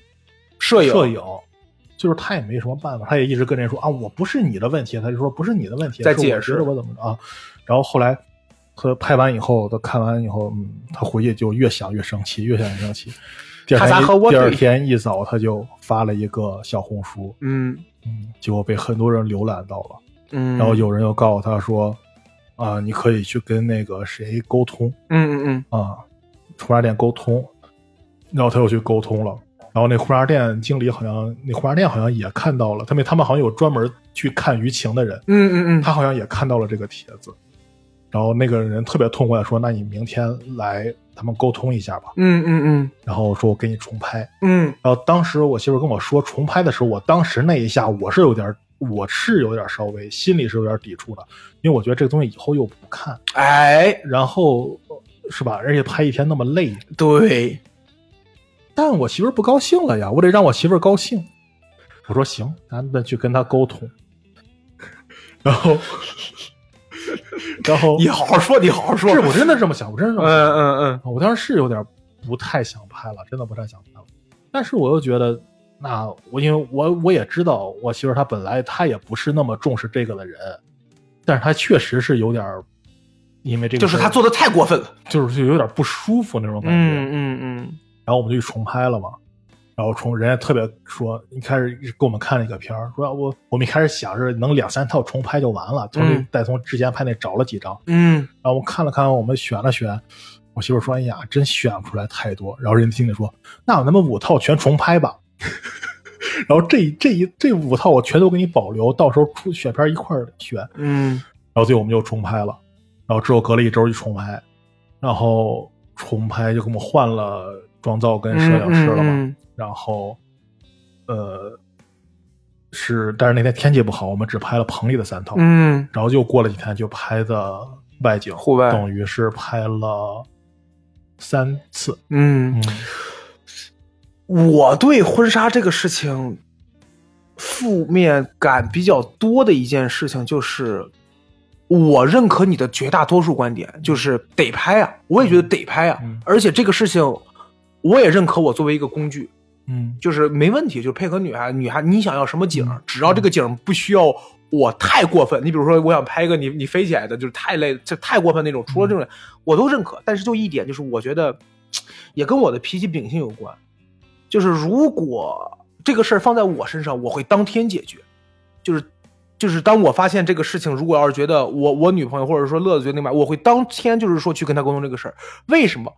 摄影摄影，就是她也没什么办法，她也一直跟人说啊，我不是你的问题，她就说不是你的问题，在解释我怎么着啊？然后后来和拍完以后，他看完以后，嗯，他回去就越想越生气，越想越生气。第二他咋天一第二天一早，他就发了一个小红书，嗯。嗯，结果被很多人浏览到了。嗯，然后有人又告诉他说，啊，你可以去跟那个谁沟通嗯嗯嗯。啊，婚纱店沟通，然后他又去沟通了。然后那婚纱店经理好像，那婚纱店好像也看到了，他们他们好像有专门去看舆情的人，嗯嗯嗯，他好像也看到了这个帖子，然后那个人特别痛快地说：“那你明天来，咱们沟通一下吧。嗯嗯嗯”然后说：“我给你重拍。嗯”然后当时我媳妇跟我说重拍的时候，我当时那一下我是有点，我是有点稍微心里是有点抵触的，因为我觉得这个东西以后又不看，哎，然后是吧？而且拍一天那么累，对，但我媳妇不高兴了呀，我得让我媳妇高兴。我说行，咱们去跟她沟通。然后，然后你好好说，你好好说。是我真的这么想，我真的这么想。嗯嗯嗯，我当时是有点不太想拍了，真的不太想拍了。但是我又觉得，那我因为我我也知道，我媳妇她本来她也不是那么重视这个的人，但是她确实是有点，因为这个就是她做的太过分了。就是就有点不舒服那种感觉。嗯嗯嗯，然后我们就去重拍了嘛。然后重人家特别说，一开始给我们看了一个片儿，说我我们一开始想是能两三套重拍就完了，从再从之前拍那找了几张，嗯然后我看了看，我们选了选，我媳妇说：“哎呀，真选不出来太多。”然后人家经理说：“那咱们五套全重拍吧。”然后这这一这五套我全都给你保留，到时候出选片一块儿选。嗯然后最后我们就重拍了，然后之后隔了一周就重拍，然后重拍就给我们换了妆造跟摄影师了嘛，嗯然后呃是，但是那天天气不好，我们只拍了棚里的三套，嗯然后又过了几天就拍的外景，户外等于是拍了三次，嗯，嗯我对婚纱这个事情负面感比较多的一件事情就是。我认可你的绝大多数观点，就是得拍啊，我也觉得得拍啊，嗯而且这个事情，我也认可我作为一个工具，嗯就是没问题，就是配合女孩，女孩你想要什么景嗯，只要这个景不需要我太过分，你比如说我想拍一个你你飞起来的，就是太累，这太过分那种，除了这种我都认可，但是就一点就是我觉得也跟我的脾气秉性有关，就是如果这个事儿放在我身上，我会当天解决，就是。就是当我发现这个事情，如果要是觉得我我女朋友或者说乐子觉得那嘛，我会当天就是说去跟她沟通这个事儿。为什么？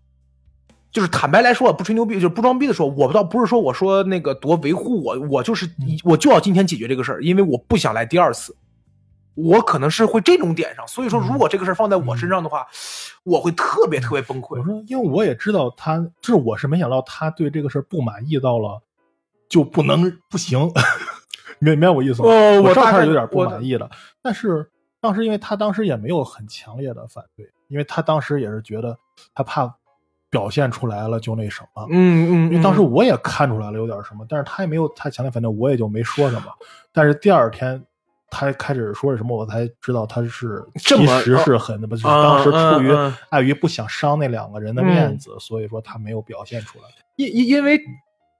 就是坦白来说，不吹牛逼，就是不装逼的说，我倒不是说我说那个多维护我，我就是我就要今天解决这个事儿，因为我不想来第二次。我可能是会这种点上，所以说如果这个事儿放在我身上的话，我会特别特别崩溃我。说，因为我也知道他，就是我是没想到他对这个事儿不满意到了就不能不行，明明白我意思吗？哦我我知道大概他是有点不满意的，但是当时因为他当时也没有很强烈的反对，因为他当时也是觉得他怕表现出来了就那什么，嗯嗯，因为当时我也看出来了有点什么，但是他也没有太强烈反对，我也就没说什么。但是第二天他开始说是什么，我才知道他是这么其实是很那么，就是嗯当时出于碍于不想伤那两个人的面子，所以说他没有表现出来。因因因为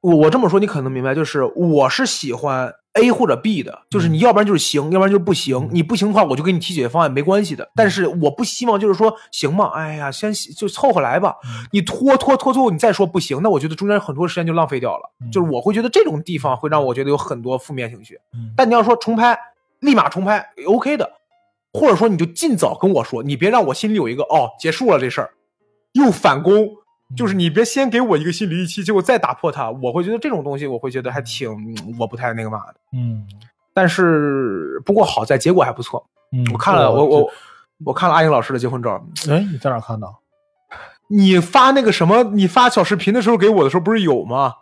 我我这么说，你可能明白，就是我是喜欢 A 或者 B 的，就是你要不然就是行，要不然就是不行。你不行的话，我就给你提解决方案，没关系的。但是我不希望就是说行嘛，哎呀，先就凑合来吧。你拖拖拖，最后你再说不行，那我觉得中间很多时间就浪费掉了。嗯就是我会觉得这种地方会让我觉得有很多负面情绪。嗯但你要说重拍，立马重拍，OK 的，或者说你就尽早跟我说，你别让我心里有一个哦结束了这事儿，又反攻，就是你别先给我一个心理预期，结果再打破它，我会觉得这种东西我会觉得还挺嗯我不太那个嘛的。嗯但是不过好在结果还不错，嗯，我看了我我我看了阿英老师的结婚照，哎，你在哪看的？你发那个什么，你发小视频的时候给我的时候不是有吗？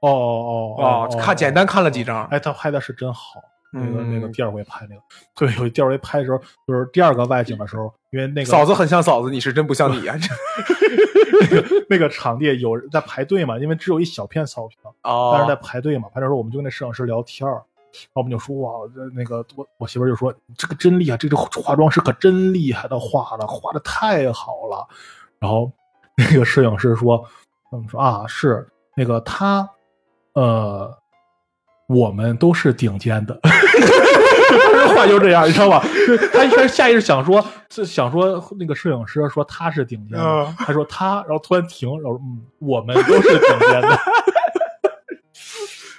哦哦哦啊，看简单看了几张，哎，他拍的是真好。那个嗯那个第二回拍那个，对，有第二回拍的时候，就是第二个外景的时候，因为那个嫂子很像嫂子，你是真不像你啊！那个那个场地有人在排队嘛，因为只有一小片草坪，哦，但是在排队嘛。排队的时候，我们就跟那摄影师聊天儿，然后我们就说哇，这那个我我媳妇就说这个真厉害，这个化妆师可真厉害，他画的画的太好了。然后那个摄影师说，嗯说啊是那个他呃。我们都是顶尖的，当 时话就这样，你知道吧？他一开始下意识想说，是想说那个摄影师说他是顶尖的，嗯他说他，然后突然停，然后嗯，我们都是顶尖的。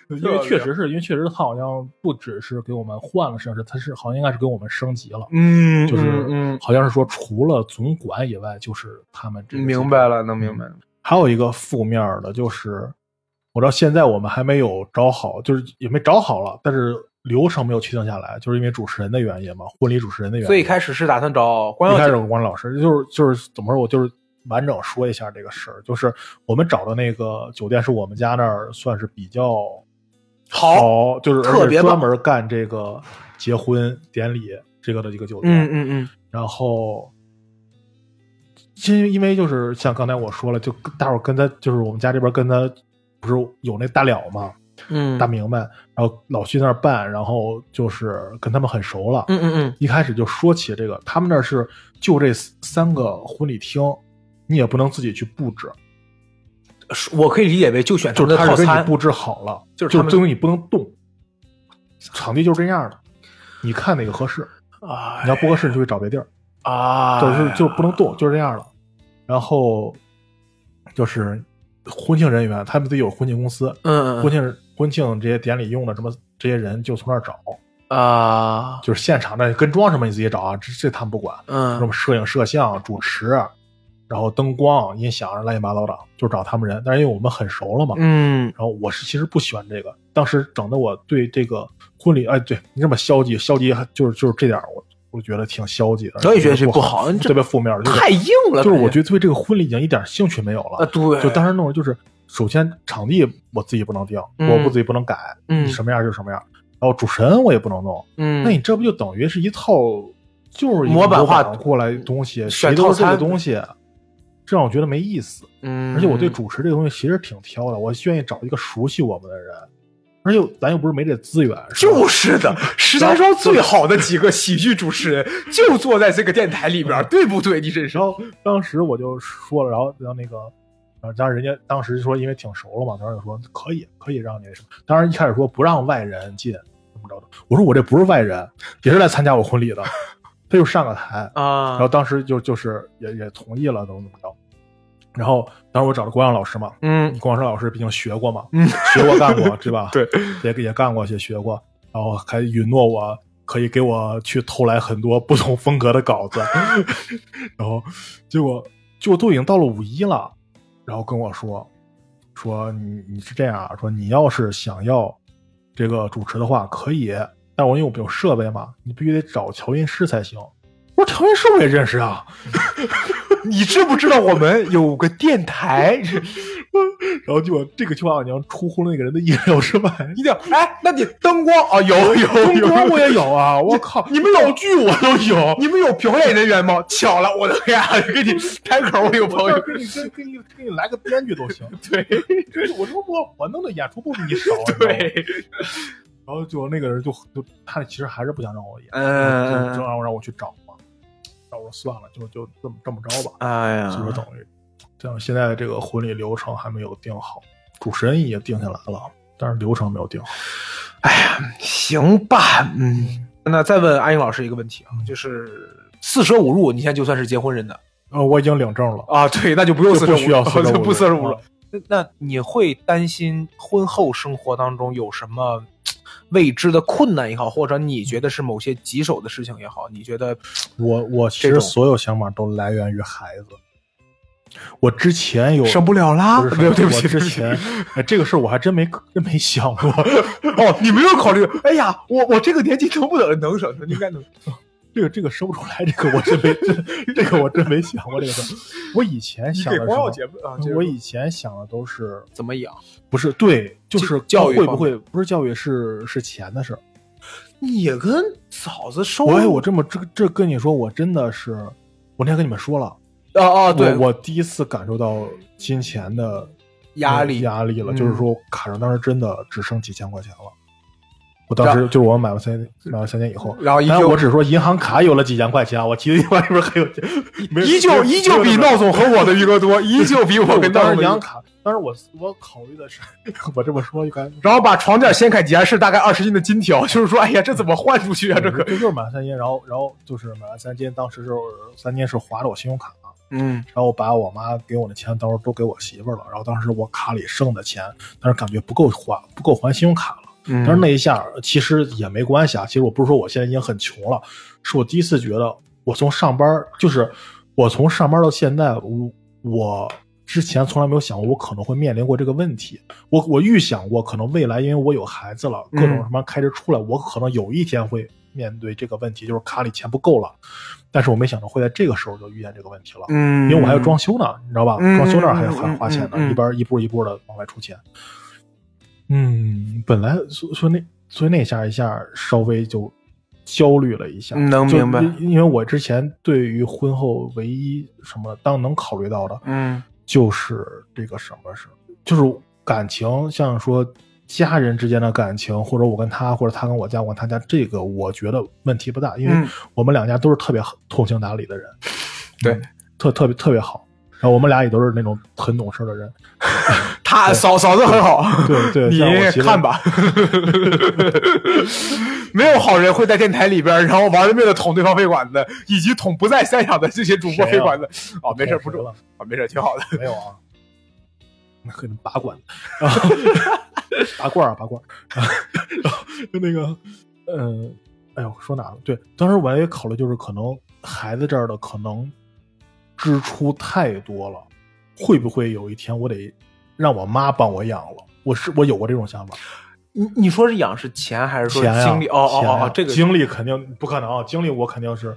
因为确实是因为确实他好像不只是给我们换了摄影师，他是好像应该是给我们升级了，嗯，就是嗯，好像是说除了总管以外，就是他们这明白了，能明白了。还有一个负面的，就是我知道现在我们还没有找好，就是也没找好了，但是流程没有确定下来，就是因为主持人的原因嘛，婚礼主持人的原因。所以一开始是打算找关一开始关老师，就是就是怎么说，我就是完整说一下这个事儿，就是我们找的那个酒店是我们家那儿算是比较好，就是特别专门干这个结婚典礼这个的一个酒店。嗯嗯嗯，然后，因因为就是像刚才我说了，就大伙跟他就是我们家这边跟他不是有那大了吗，嗯大明白，然后老去那儿办，然后就是跟他们很熟了。嗯嗯嗯，一开始就说起这个，他们那儿是就这三个婚礼厅，你也不能自己去布置，我可以理解为就选就是他给你布置好了，就就是他们这东西你不能动，场地就是这样的，你看哪个合适，啊你要不合适你就去找别地儿。啊，就是就不能动，就是这样了。然后就是婚庆人员，他们得有婚庆公司，嗯婚庆婚庆这些典礼用的什么这些人就从那儿找，啊，就是现场的跟妆什么你自己找啊，这这他们不管。嗯什嗯么摄影、摄像、主持，然后灯光、音响，乱七八糟的，就找他们人。但是因为我们很熟了嘛，嗯然后我是其实不喜欢这个，当时整的我对这个婚礼，哎，对你这么消极，消极就是就是这点我我觉得挺消极的，我也觉得不好这特别负面，太硬了，就是我觉得对这个婚礼已经一点兴趣没有了。啊，对，就当时弄的就是，首先场地我自己不能定，嗯我不自己不能改，嗯你什么样就是什么样。然后主持人我也不能弄，嗯，那你这不就等于是一套就是模板化过来的东西，选谁都是这套餐个东西，这让我觉得没意思。嗯，而且我对主持这个东西其实挺挑的，我愿意找一个熟悉我们的人，而且咱又不是没这资源，是就是的，石家庄最好的几个喜剧主持人 就坐在这个电台里边，对不对？你这是然后当时我就说了，然后然后那个，然后，当然人家当时说因为挺熟了嘛，当时就说可以可以让你什么，当然一开始说不让外人进，怎么着的，我说我这不是外人，也是来参加我婚礼的，他就上个台，啊。然后当时就就是也也同意了，怎么怎么着，然后当时我找的郭阳老师嘛，嗯。郭阳老师毕竟学过嘛，嗯。学过干过，对吧？对，也也干过，也学过，然后还允诺我可以给我去偷来很多不同风格的稿子，然后结果就都已经到了五一了，然后跟我说说你你是这样啊，说你要是想要这个主持的话可以，但我因为我有设备嘛，你必须得找调音师才行。我说调音师我也认识啊，你知不知道我们有个电台？然后结果这个情况好像出乎了那个人的意料之外。一定要哎，那你灯光啊有有灯，光我也有啊！我靠，你们老剧我都有。你们有表演人员吗？巧了，我的呀，给你开口，我有朋友。给你给给你给你来个编剧都行。对我说我我弄的演出不比你少。对，然后就那个人就就他其实还是不想让我演，嗯就让我让我去找我说算了，就就这么这么着吧。哎呀就是等于这样，现在这个婚礼流程还没有定好，主持人也定下来了，但是流程没有定好。哎呀，行吧，嗯，那再问阿英老师一个问题啊，就是四舍五入，你现在就算是结婚人的呃，我已经领证了，啊，对，那就不用四舍五入，不需要四舍五入那你会担心婚后生活当中有什么未知的困难也好，或者你觉得是某些棘手的事情也好，你觉得我我其实所有想法都来源于孩子。我之前有生不了啦？不是对对不起，我之前哎，这个事儿我还真没真没想过。哦，你没有考虑？哎呀，我我这个年纪能不能能生？应该能。这个这个生不出来，这个我真没真 这个我真没想过这个事儿。我以前想的我以前想的都是怎么养？不是对，就是教育会不会不是教育是是钱的事儿。你跟嫂子收我哎，我这么这这跟你说，我真的是，我那天跟你们说了，啊啊，对，我我第一次感受到金钱的压力压力了，嗯就是说卡上当时真的只剩几千块钱了。我当时就是我买完三买完三年以后，然后依旧我只说银行卡有了几千块钱，我记得银行里边还有钱，依旧依旧比闹总和我的余额多，依旧比我跟 当闹总时银行卡，当时我我考虑的是，我这么说应该然后把床垫掀开，底下是大概二十斤的金条，就是说，哎呀，这怎么换出去啊？这个，这就是买三金，然后然后就是买完三金，当时是三金是划着我信用卡，嗯然后把我妈给我的钱到时候都给我媳妇儿了，然后当时我卡里剩的钱，但是感觉不够还不够还信用卡了。嗯但是那一下其实也没关系啊，其实我不是说我现在已经很穷了，是我第一次觉得我从上班就是我从上班到现在，我我之前从来没有想过我可能会面临过这个问题。我我预想过，可能未来因为我有孩子了，各种嗯什么开支出来，我可能有一天会面对这个问题，就是卡里钱不够了。但是我没想到会在这个时候就遇见这个问题了，嗯，因为我还要装修呢，你知道吧？嗯装修那儿还嗯还花钱呢，一边一步一步的往外出钱。嗯，本来所所以那所以那下一下稍微就焦虑了一下，能明白因因为我之前对于婚后唯一什么当能考虑到的，嗯。就是这个什么是，就是感情，像说家人之间的感情，或者我跟他，或者他跟我家，我跟他家，这个我觉得问题不大，因为嗯我们两家都是特别通情达理的人，对。嗯特特别特别好。然后我们俩也都是那种很懂事的人，他嫂嫂子很好，对对你像我媳妇。看吧，没有好人会在电台里边，然后玩了命的捅对方肺管子，以及捅不在现场的这些主播肺管子。哦，没事，不重了，啊，没事，挺好的。没有啊，那可能拔管，然 后拔罐啊拔罐儿，然后就那个，嗯，哎呦，说哪了？对，当时我也考虑，就是可能孩子这儿的可能支出太多了，会不会有一天我得让我妈帮我养了？我是我有过这种想法，你你说是养是钱还是说精力？哦哦哦哦，这个精力肯定不可能啊，精力我肯定是，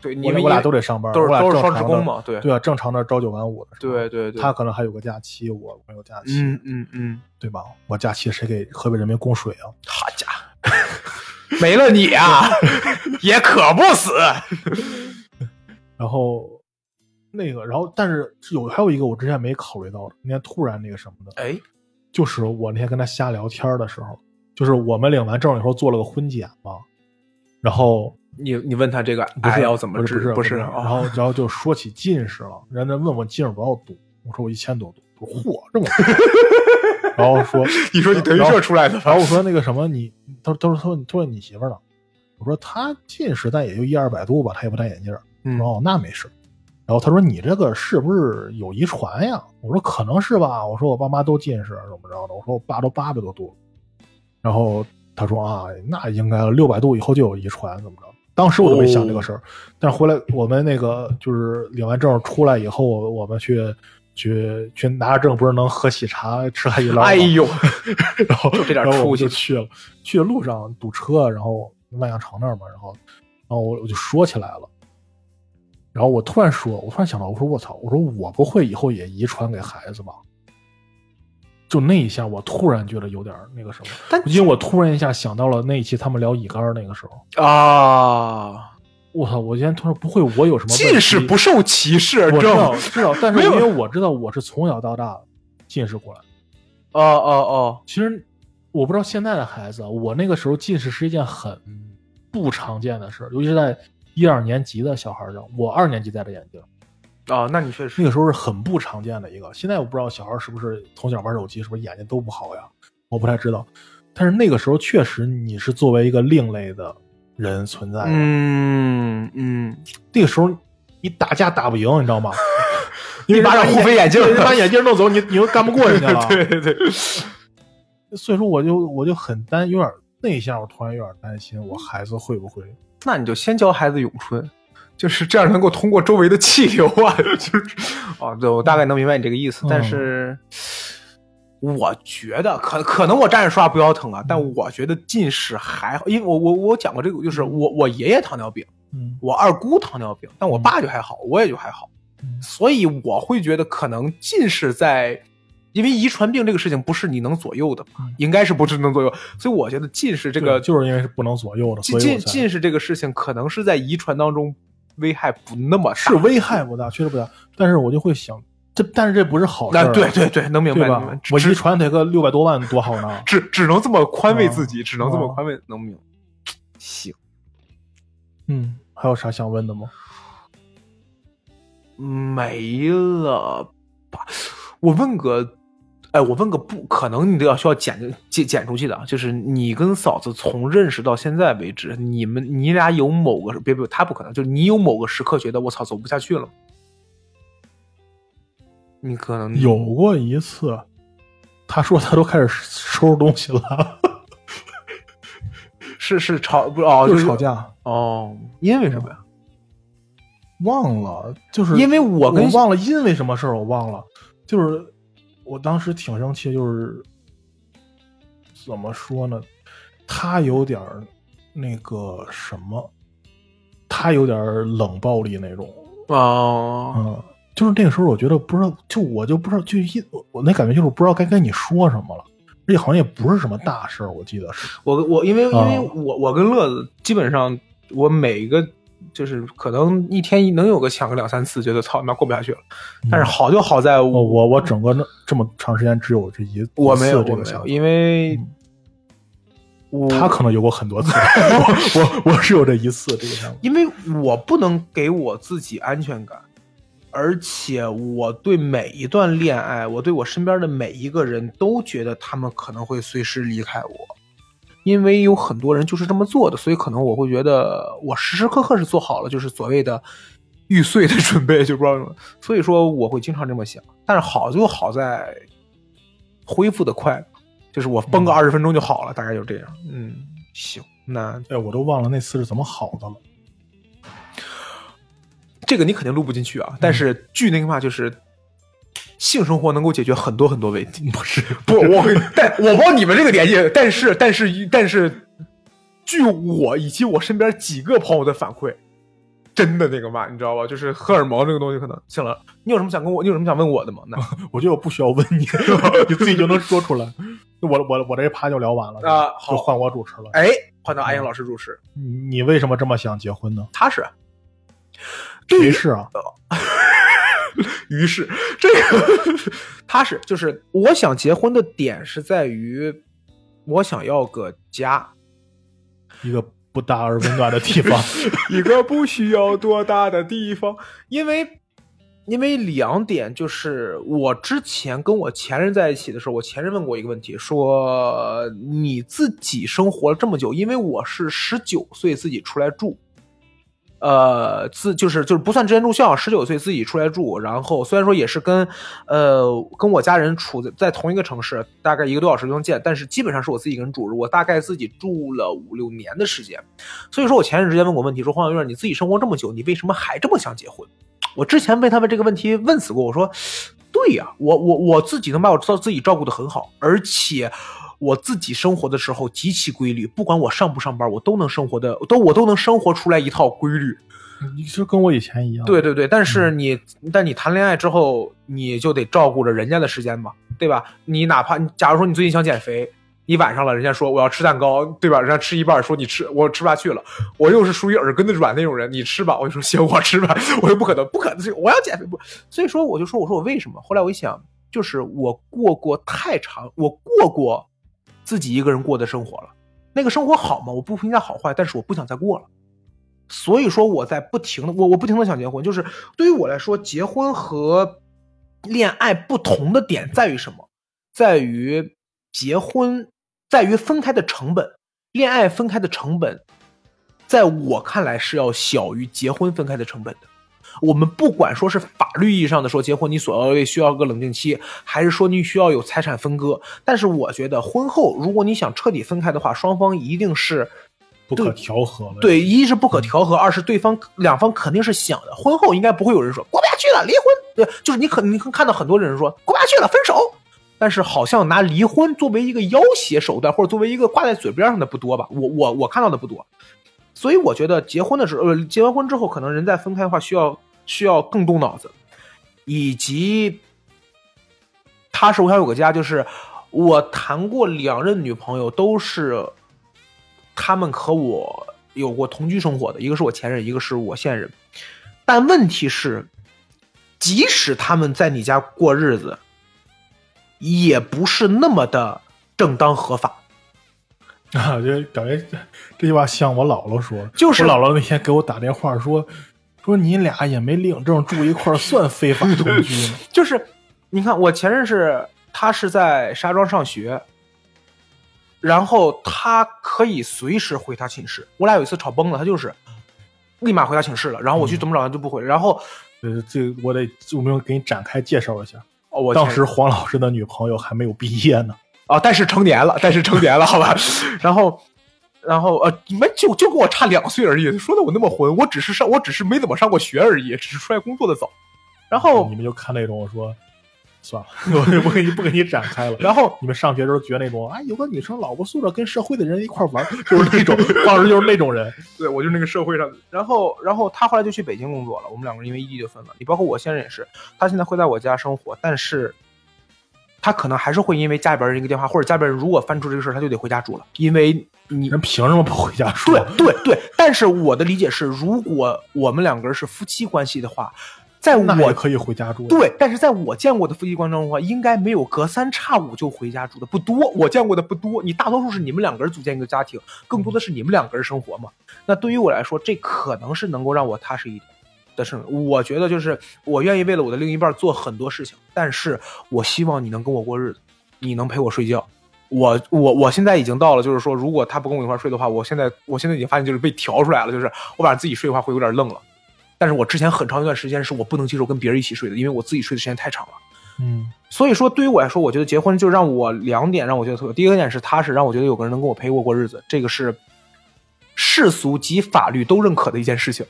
对，你们我我俩都得上班，都是都是双职工嘛，对对啊，正常的朝九晚五的，对对对，他可能还有个假期，我没有假期，嗯嗯嗯，对吧？我假期谁给河北人民供水啊？好家伙，没了你啊，也渴不死。然后那个，然后但是有还有一个我之前没考虑到的，那天突然那个什么的，哎，就是我那天跟他瞎聊天的时候，就是我们领完证以后做了个婚检嘛，然后你你问他这个不是癌要怎么治？不是不是，然哦后然后就说起近视了，人家问我近视多少度，我说我一千多度，我说嚯这么高，然后说 你说你德云社出来的然后我说那个什么你，他说他说他说他说你媳妇呢？我说他近视，但也就一二百度吧，他也不戴眼镜哦，那没事。然后他说你这个是不是有遗传呀？我说可能是吧。我说我爸妈都近视，怎么着的？我说我爸都八百多度。然后他说啊，那应该六百度以后就有遗传，怎么着？当时我都没想这个事儿，但是回来我们那个就是领完证出来以后，我我们去去去拿着证，不是能喝喜茶吃海底捞吗？哎呦，然后就这点出息就去了，去的路上堵车，然后万象城那儿嘛，然后然后我我就说起来了，然后我突然说，我突然想到，我说我操，我说我不会以后也遗传给孩子吧？就那一下，我突然觉得有点那个什么，但因为我突然一下想到了那一期他们聊乙肝那个时候，啊，我操，我今天突然不会我有什么近视不受歧视，我知知道知道，但是 因为我知道我是从小到大近视过来的。哦哦哦，其实我不知道现在的孩子，我那个时候近视是一件很不常见的事，尤其是在一二年级的小孩上。我二年级戴着眼镜，哦，那你确实那个时候是很不常见的一个。现在我不知道小孩是不是从小玩手机，是不是眼睛都不好呀？我不太知道。但是那个时候确实你是作为一个另类的人存在的。嗯嗯，那个时候你打架打不赢，你知道吗？一巴掌护飞眼镜人家把眼镜弄走，你你又干不过人家了。对对对，所以说我就我就很担，有点那一下，我突然有点担心，我孩子会不会？那你就先教孩子咏春，就是这样能够通过周围的气流啊，就是哦，对我大概能明白你这个意思，嗯但是。我觉得可可能我站着说话不腰疼啊，但我觉得近视还好，因为我我我讲过这个，就是我我爷爷糖尿病，嗯我二姑糖尿病，但我爸就还好，我也就还好，嗯所以我会觉得可能近视在，因为遗传病这个事情不是你能左右的嘛嗯，应该是不是能左右，所以我觉得近视这个就是因为是不能左右的，近近近视这个事情可能是在遗传当中危害不那么大，是危害不大，确实不大。但是我就会想，这但是这不是好事啊，对对对，能明白对吧？我遗传得个六百多万多好呢。只只能这么宽慰自己，只能这么哦宽慰，能明白？行，嗯，还有啥想问的吗？没了吧？我问个，哎，我问个不可能，你都要需要剪剪剪出去的啊，就是你跟嫂子从认识到现在为止，你们你俩有某个别别，他不可能，就是你有某个时刻觉得我操走不下去了？你可能有过一次，他说他都开始收拾东西了，是是吵不哦，就是吵架，哦，因为什么呀？忘了，就是因为我跟我忘了因为什么事儿，我忘了。就是我当时挺生气，就是怎么说呢？他有点儿那个什么，他有点冷暴力那种。哦，嗯，就是那个时候，我觉得不知道，就我就不知道，就一我那感觉就是不知道该跟你说什么了。而且好像也不是什么大事儿，我记得是。我我因为因为哦我我跟乐子基本上我每一个就是可能一天能有个抢个两三次，觉得操他妈过不下去了。但是好就好在我我我我整个那这么长时间只有这一我没有这个想因为嗯我他可能有过很多次，我我我是有这一次这个想法。因为我不能给我自己安全感，而且我对每一段恋爱，我对我身边的每一个人都觉得他们可能会随时离开我，因为有很多人就是这么做的，所以可能我会觉得我时时刻刻是做好了就是所谓的玉碎的准备，就不知道什么，所以说我会经常这么想。但是好就好在恢复的快，就是我崩个二十分钟就好了，大概就这样。嗯，行，那哎，我都忘了那次是怎么好的了。这个你肯定录不进去啊。但是据那个话就是，性生活能够解决很多很多问题。不是 不，我但我不知道你们这个年纪，但是但是但是，据我以及我身边几个朋友的反馈，真的那个嘛，你知道吧？就是荷尔蒙这个东西，可能行了。你有什么想跟我？你有什么想问我的吗？那我觉得我不需要问你，你自己就能说出来。我我我这一趴就聊完了啊好就换我主持了。哎，换到阿英老师主持，你你为什么这么想结婚呢？他是谁是啊？于是这个他是就是我想结婚的点是在于，我想要个家。一个不大而温暖的地方。一个不需要多大的地方，因为因为两点就是我之前跟我前任在一起的时候，我前任问过一个问题，说你自己生活了这么久，因为我是十九岁自己出来住。呃，自就是就是不算之前住校，十九岁自己出来住，然后虽然说也是跟，呃，跟我家人处在在同一个城市，大概一个多小时就能见，但是基本上是我自己一个人住着，我大概自己住了五六年的时间，所以说我前任直接问我问题，说黄小月，你自己生活这么久，你为什么还这么想结婚？我之前被他们这个问题问死过，我说，对呀、我我我自己能把我照自己照顾的很好，而且我自己生活的时候极其规律，不管我上不上班，我都能生活的都我都能生活出来一套规律。你就跟我以前一样。对对对，但是你，但你谈恋爱之后，你就得照顾着人家的时间嘛，对吧？你哪怕，假如说你最近想减肥，你晚上了，人家说我要吃蛋糕，对吧？人家吃一半，说你吃，我吃不下去了，我又是属于耳根子软那种人，你吃吧，我就说行，我吃吧，我又不可能，不可能，我要减肥不，所以说我就说，我说我为什么？后来我一想，就是我过过太长，我过过自己一个人过的生活了，那个生活好吗？我不评价好坏，但是我不想再过了。所以说我在不停的我我不停的想结婚，就是对于我来说，结婚和恋爱不同的点在于什么？在于结婚，在于分开的成本，恋爱分开的成本，在我看来是要小于结婚分开的成本的。我们不管说是法律意义上的说结婚你所要需要个冷静期，还是说你需要有财产分割，但是我觉得婚后如果你想彻底分开的话，双方一定是不可调和了。对，一是不可调和，二是对方两方肯定是想的，婚后应该不会有人说过不下去了，离婚。对，就是你可你可看到很多人说过不下去了，分手。但是好像拿离婚作为一个要挟手段，或者作为一个挂在嘴边上的不多吧？我我我看到的不多。所以我觉得结婚的时候，呃，结完婚之后，可能人再分开的话，需要需要更动脑子，以及踏实。我想有个家，就是我谈过两任女朋友，都是他们和我有过同居生活的，一个是我前任，一个是我现任。但问题是，即使他们在你家过日子，也不是那么的正当合法。啊，就感觉这这句话像我姥姥说的，就是我姥姥那天给我打电话说，说你俩也没领证住一块儿，算非法同居吗？就是你看，我前任是他是在石家庄上学，然后他可以随时回他寝室。我俩有一次吵崩了，他就是立马回他寝室了，然后我去怎么找他就不回。然后呃，这我得我们给你展开介绍一下。哦，我当时黄老师的女朋友还没有毕业呢。啊，但是成年了，但是成年了，好吧。然后，然后呃，你们就就跟我差两岁而已，说的我那么混，我只是上，我只是没怎么上过学而已，只是出来工作的早。然后你们就看那种我说算了，我就不给你不给你展开了。然后你们上学的时候觉得那种，哎，有个女生老不宿舍跟社会的人一块玩，就是那种，当时就是那种人。对我就是那个社会上的。然后，然后他后来就去北京工作了，我们两个人因为异地就分了。你包括我现在也是，他现在会在我家生活，但是他可能还是会因为家里边人一个电话，或者家里边人如果翻出这个事儿，他就得回家住了，因为你人凭什么不回家住？对对对。但是我的理解是，如果我们两个人是夫妻关系的话。在我可以回家住，对，但是在我见过的夫妻关系中的话，应该没有隔三差五就回家住的不多，我见过的不多。你大多数是你们两个人组建一个家庭，更多的是你们两个人生活嘛。那对于我来说，这可能是能够让我踏实一点的事。我觉得就是我愿意为了我的另一半做很多事情，但是我希望你能跟我过日子，你能陪我睡觉。我我我现在已经到了，就是说，如果他不跟我一块睡的话，我现在我现在已经发现就是被调出来了，就是我晚上自己睡的话会有点愣了。但是我之前很长一段时间是我不能接受跟别人一起睡的，因为我自己睡的时间太长了。嗯，所以说对于我来说，我觉得结婚就让我两点让我觉得特别。第一个点是踏实，让我觉得有个人能跟我陪我过日子，这个是世俗及法律都认可的一件事情，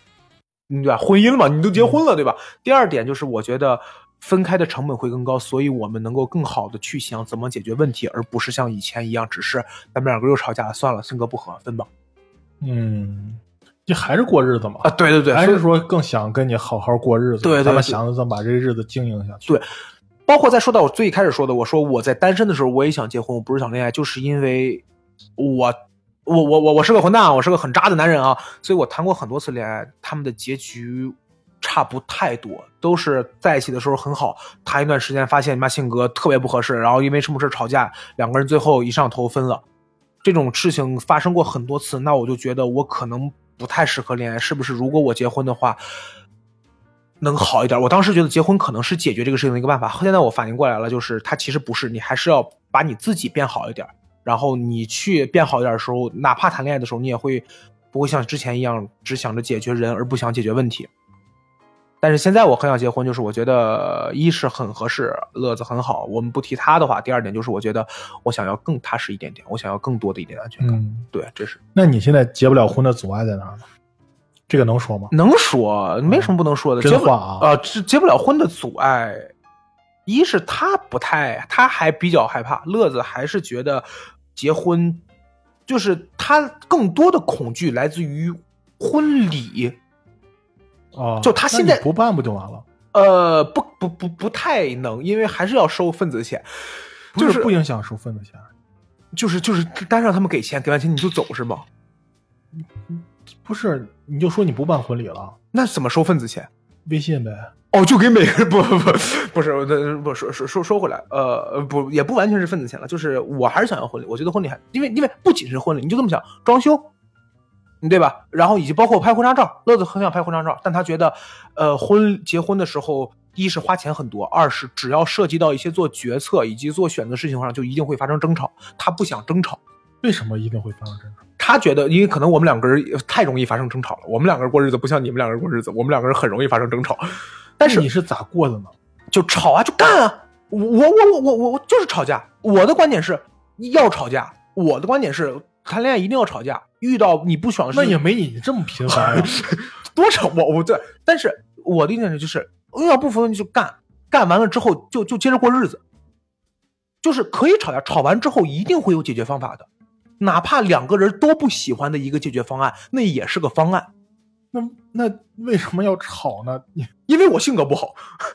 对吧？婚姻嘛，你都结婚了，对吧？第二点就是我觉得分开的成本会更高，所以我们能够更好的去想怎么解决问题，而不是像以前一样，只是咱们两个又吵架了，算了，性格不合分吧。嗯。你还是过日子嘛啊，对对对，还是说更想跟你好好过日子，对，咱们想着怎么把这日子经营下去。对，包括再说到我最开始说的，我说我在单身的时候我也想结婚，我不是想恋爱，就是因为我我我我我是个混蛋，我是个很渣的男人啊，所以我谈过很多次恋爱，他们的结局差不太多，都是在一起的时候很好，谈一段时间发现你妈性格特别不合适，然后因为什么事吵架，两个人最后一上头分了，这种事情发生过很多次，那我就觉得我可能。不太适合恋爱，是不是？如果我结婚的话，能好一点。我当时觉得结婚可能是解决这个事情的一个办法。现在我反应过来了，就是他其实不是，你还是要把你自己变好一点。然后你去变好一点的时候，哪怕谈恋爱的时候，你也会不会像之前一样只想着解决人而不想解决问题。但是现在我很想结婚，就是我觉得一是很合适，乐子很好。我们不提他的话，第二点就是我觉得我想要更踏实一点点，我想要更多的一点安全感。对，这是。那你现在结不了婚的阻碍在哪呢？这个能说吗？能说，没什么不能说的。真话啊！呃，结结不了婚的阻碍，一是他不太，他还比较害怕。乐子还是觉得结婚，就是他更多的恐惧来自于婚礼。哦，就他现在不办不就完了？呃，不不不不太能，因为还是要收份子钱，就是不影响收份子钱，就是就是单让他们给钱，给完钱你就走是吗？不是，你就说你不办婚礼了，那怎么收份子钱？微信呗。哦，就给每个人 不不不 不是，那不说说说说回来，呃不也不完全是份子钱了，就是我还是想要婚礼，我觉得婚礼还因为因为不仅是婚礼，你就这么想，装修。对吧？然后以及包括拍婚纱照，乐子很想拍婚纱照，但他觉得，呃，婚结婚的时候，一是花钱很多，二是只要涉及到一些做决策以及做选择事情上，就一定会发生争吵。他不想争吵，为什么一定会发生争吵？他觉得，因为可能我们两个人太容易发生争吵了。我们两个人过日子不像你们两个人过日子，我们两个人很容易发生争吵。但是你是咋过的呢？就吵啊，就干啊！我我我我我我就是吵架。我的观点是要吵架，我的观点是。谈恋爱一定要吵架，遇到你不爽的事，那也没你这么频繁呀。多吵我我对，但是我的意见就是，遇到不服你就干，干完了之后就就接着过日子，就是可以吵架，吵完之后一定会有解决方法的，哪怕两个人都不喜欢的一个解决方案，那也是个方案。那那为什么要吵呢？因为我性格不好，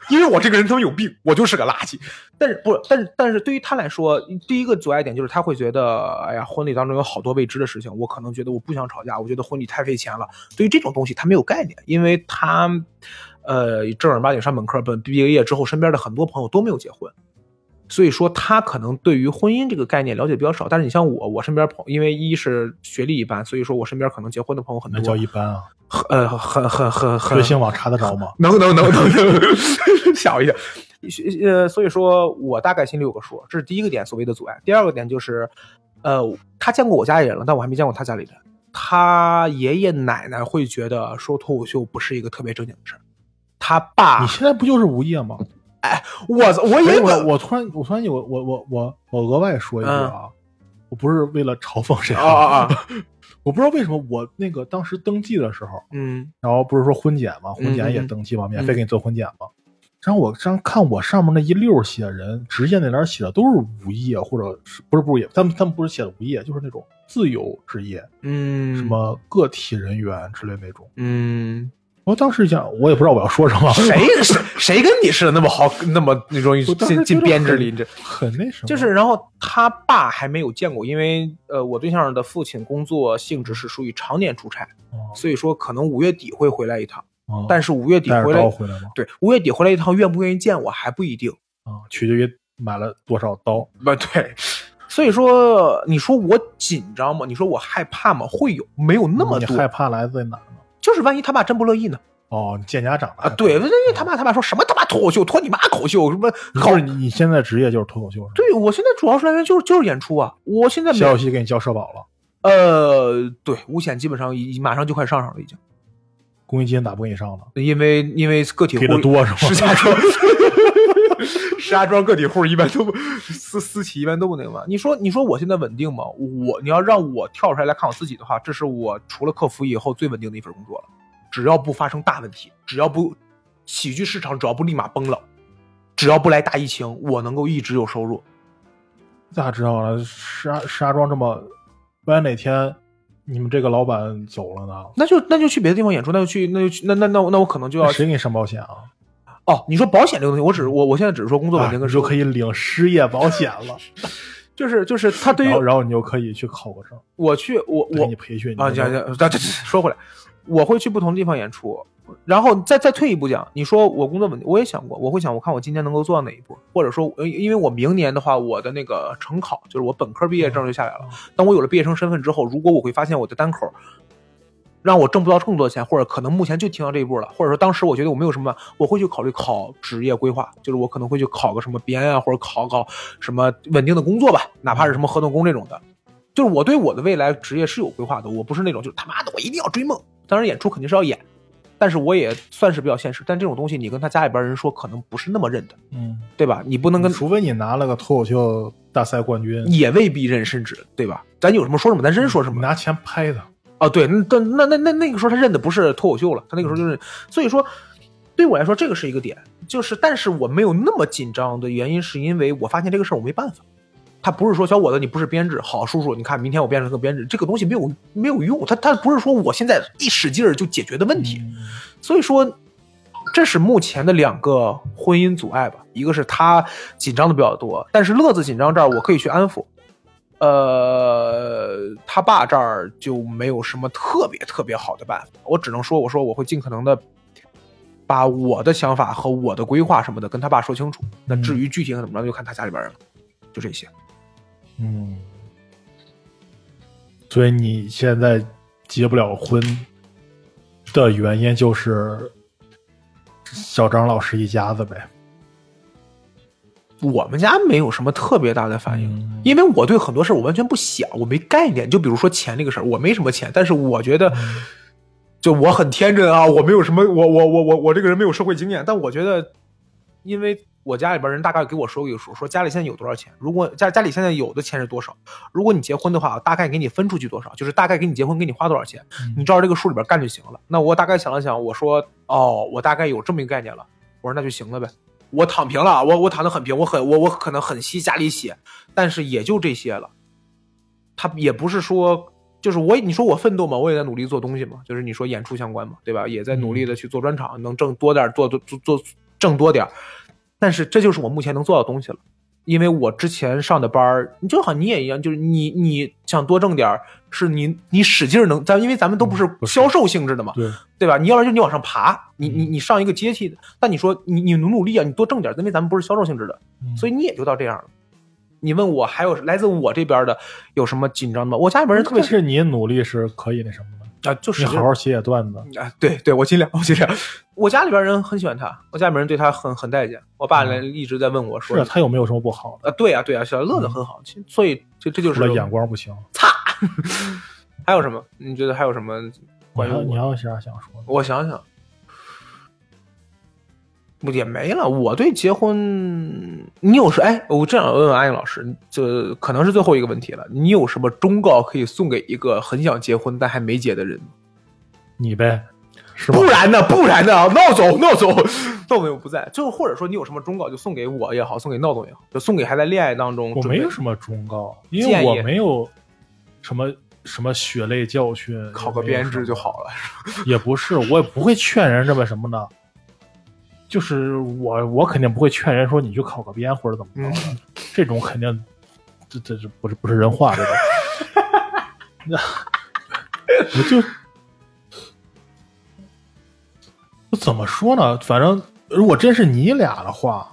因为我这个人他妈有病，我就是个垃圾。但是不，但是但是对于他来说，第一个阻碍点就是他会觉得，哎呀，婚礼当中有好多未知的事情，我可能觉得我不想吵架，我觉得婚礼太费钱了。对于这种东西，他没有概念，因为他，呃，正儿八经上本科，本毕业业之后，身边的很多朋友都没有结婚。所以说，他可能对于婚姻这个概念了解比较少。但是你像我，我身边朋，因为一是学历一般，所以说我身边可能结婚的朋友很多。那叫一般啊？呃，很很很很。学信网查得着吗？能能能能能，吓我一跳。呃，所以说我大概心里有个数。这是第一个点，所谓的阻碍。第二个点就是，呃，他见过我家里人了，但我还没见过他家里人。他爷爷奶奶会觉得说脱口秀不是一个特别正经的事儿。他爸，你现在不就是无业吗？哎，我我也我我突然我突然有我我我我额外说一句啊，我不是为了嘲讽谁啊啊，我不知道为什么我那个当时登记的时候，嗯，然后不是说婚检嘛，婚检也登记嘛，免费给你做婚检嘛，然后我上看我上面那一溜儿写人，职业那栏写的都是无业或者是不是不是业，他们他们不是写的无业，就是那种自由职业，嗯，什么个体人员之类那种。嗯，我当时想，我也不知道我要说什么，谁 谁谁跟你似的那么好，那么那种进进编制里，这很那什么，就是，然后他爸还没有见过，因为呃，我对象的父亲工作性质是属于常年出差，哦所以说可能五月底会回来一趟，哦但是五月底回来，回来吗？对，五月底回来一趟，愿不愿意见我还不一定。啊，取决于买了多少刀。不对，所以说你说我紧张吗？你说我害怕吗？会有，没有那么多，你害怕来自于哪儿呢？就是万一他爸真不乐意呢？哦，你见家长啊，对，因为他爸他爸说什么他妈脱口秀，脱你妈口秀，什么好不是？你你现在职业就是脱口秀？对我现在主要是来源就是就是演出啊，我现在小西给你交社保了，呃，对五险基本上已马上就快上上了，已经，公积金咋不给你上了？因为因为个体户给的多是吗？石家庄，石家庄个体户一般都不私私企一般都不那个嘛。你说你说我现在稳定吗？我你要让我跳出来来看我自己的话，这是我除了客服以后最稳定的一份工作了。只要不发生大问题，只要不喜剧市场只要不立马崩了，只要不来大疫情，我能够一直有收入。咋知道了？石石家庄这么，万一哪天你们这个老板走了呢？那就那就去别的地方演出，那就去那就去那那那我那我可能就要谁给你上保险啊？哦。你说保险这个东西，我只是我我现在只是说工作稳啊定跟你就可以领失业保险了，就是就是他对于然后然后你就可以去考个证，我去我我给我你培训。啊，讲讲，这这说回来，我会去不同地方演出，然后再再退一步讲，你说我工作稳定，我也想过，我会想，我看我今年能够做到哪一步，或者说，呃因为我明年的话，我的那个成考就是我本科毕业证就下来了。当我有了毕业生身份之后，如果我会发现我的单口让我挣不到更多的钱，或者可能目前就停到这一步了，或者说当时我觉得我没有什么，我会去考虑考职业规划，就是我可能会去考个什么编啊，或者考考什么稳定的工作吧，哪怕是什么合同工这种的。就是我对我的未来职业是有规划的，我不是那种就是他妈的我一定要追梦。当然演出肯定是要演，但是我也算是比较现实。但这种东西你跟他家里边人说，可能不是那么认的，嗯，对吧？你不能跟除非你拿了个脱口秀大赛冠军，也未必认，甚至对吧？咱有什么说什么，咱真说什么。拿钱拍的，哦，对，那那那那那个时候他认的不是脱口秀了，他那个时候就是，所以说对我来说这个是一个点，就是但是我没有那么紧张的原因，是因为我发现这个事儿我没办法。他不是说小伙子你不是编制，好叔叔，你看明天我变成个编制，这个东西没有没有用，他他不是说我现在一使劲儿就解决的问题，嗯所以说，这是目前的两个婚姻阻碍吧。一个是他紧张的比较多，但是乐子紧张这儿我可以去安抚。呃，他爸这儿就没有什么特别特别好的办法，我只能说，我说我会尽可能的把我的想法和我的规划什么的跟他爸说清楚。那至于具体怎么着，就看他家里边人了。就这些。嗯，所以你现在结不了婚的原因就是小张老师一家子呗。我们家没有什么特别大的反应，嗯因为我对很多事儿我完全不想，我没概念。就比如说钱这个事儿，我没什么钱，但是我觉得，就我很天真啊，我没有什么，我我我我我这个人没有社会经验，但我觉得，因为我家里边人大概给我说过一个数，说家里现在有多少钱，如果家家里现在有的钱是多少，如果你结婚的话，大概给你分出去多少，就是大概给你结婚给你花多少钱，你照着这个数里边干就行了。那我大概想了想，我说哦，我大概有这么一个概念了，我说那就行了呗。我躺平了，我我躺的很平，我很我我可能很吸家里血，但是也就这些了。他也不是说，就是我你说我奋斗嘛，我也在努力做东西嘛，就是你说演出相关嘛，对吧？也在努力的去做专场，能挣多点，做做做做挣多点。但是这就是我目前能做到的东西了，因为我之前上的班儿，你就好像你也一样，就是你你想多挣点儿，是你你使劲儿能，咱因为咱们都不是销售性质的嘛，对，对吧？你要不然就你往上爬，你你你上一个阶梯的，但你说你你努努力啊，你多挣点儿，因为咱们不是销售性质的，所以以你也就到这样了。你问我还有来自我这边的有什么紧张的吗？我家里边人特别但是你努力是可以那什么的，啊，就是你好好写写段子。啊，对对，我尽量，我尽量。我家里边人很喜欢他，我家里边人对他很很待见。我爸呢一直在问我说是啊他有没有什么不好的？啊，对啊对啊，小乐子很好，所以这这就是眼光不行。擦 还有什么？你觉得还有什么你关于你还有啥想说的？我想想，不也没了。我对结婚，你有什哎？我这样问问阿英老师，这可能是最后一个问题了。你有什么忠告可以送给一个很想结婚但还没结的人？你呗，是吧不？然呢？不然呢？闹总，闹总，闹总又不在。就或者说你有什么忠告，就送给我也好，送给闹总也好，就送给还在恋爱当中。我没有什么忠告，因为我没有什么什么血泪教训，考个编制就。好了。也不是，我也不会劝人这么什么的。就是我，我肯定不会劝人说你去考个编或者怎么着的，嗯这种肯定，这这这不是不是人话，这个。我就我怎么说呢？反正如果真是你俩的话，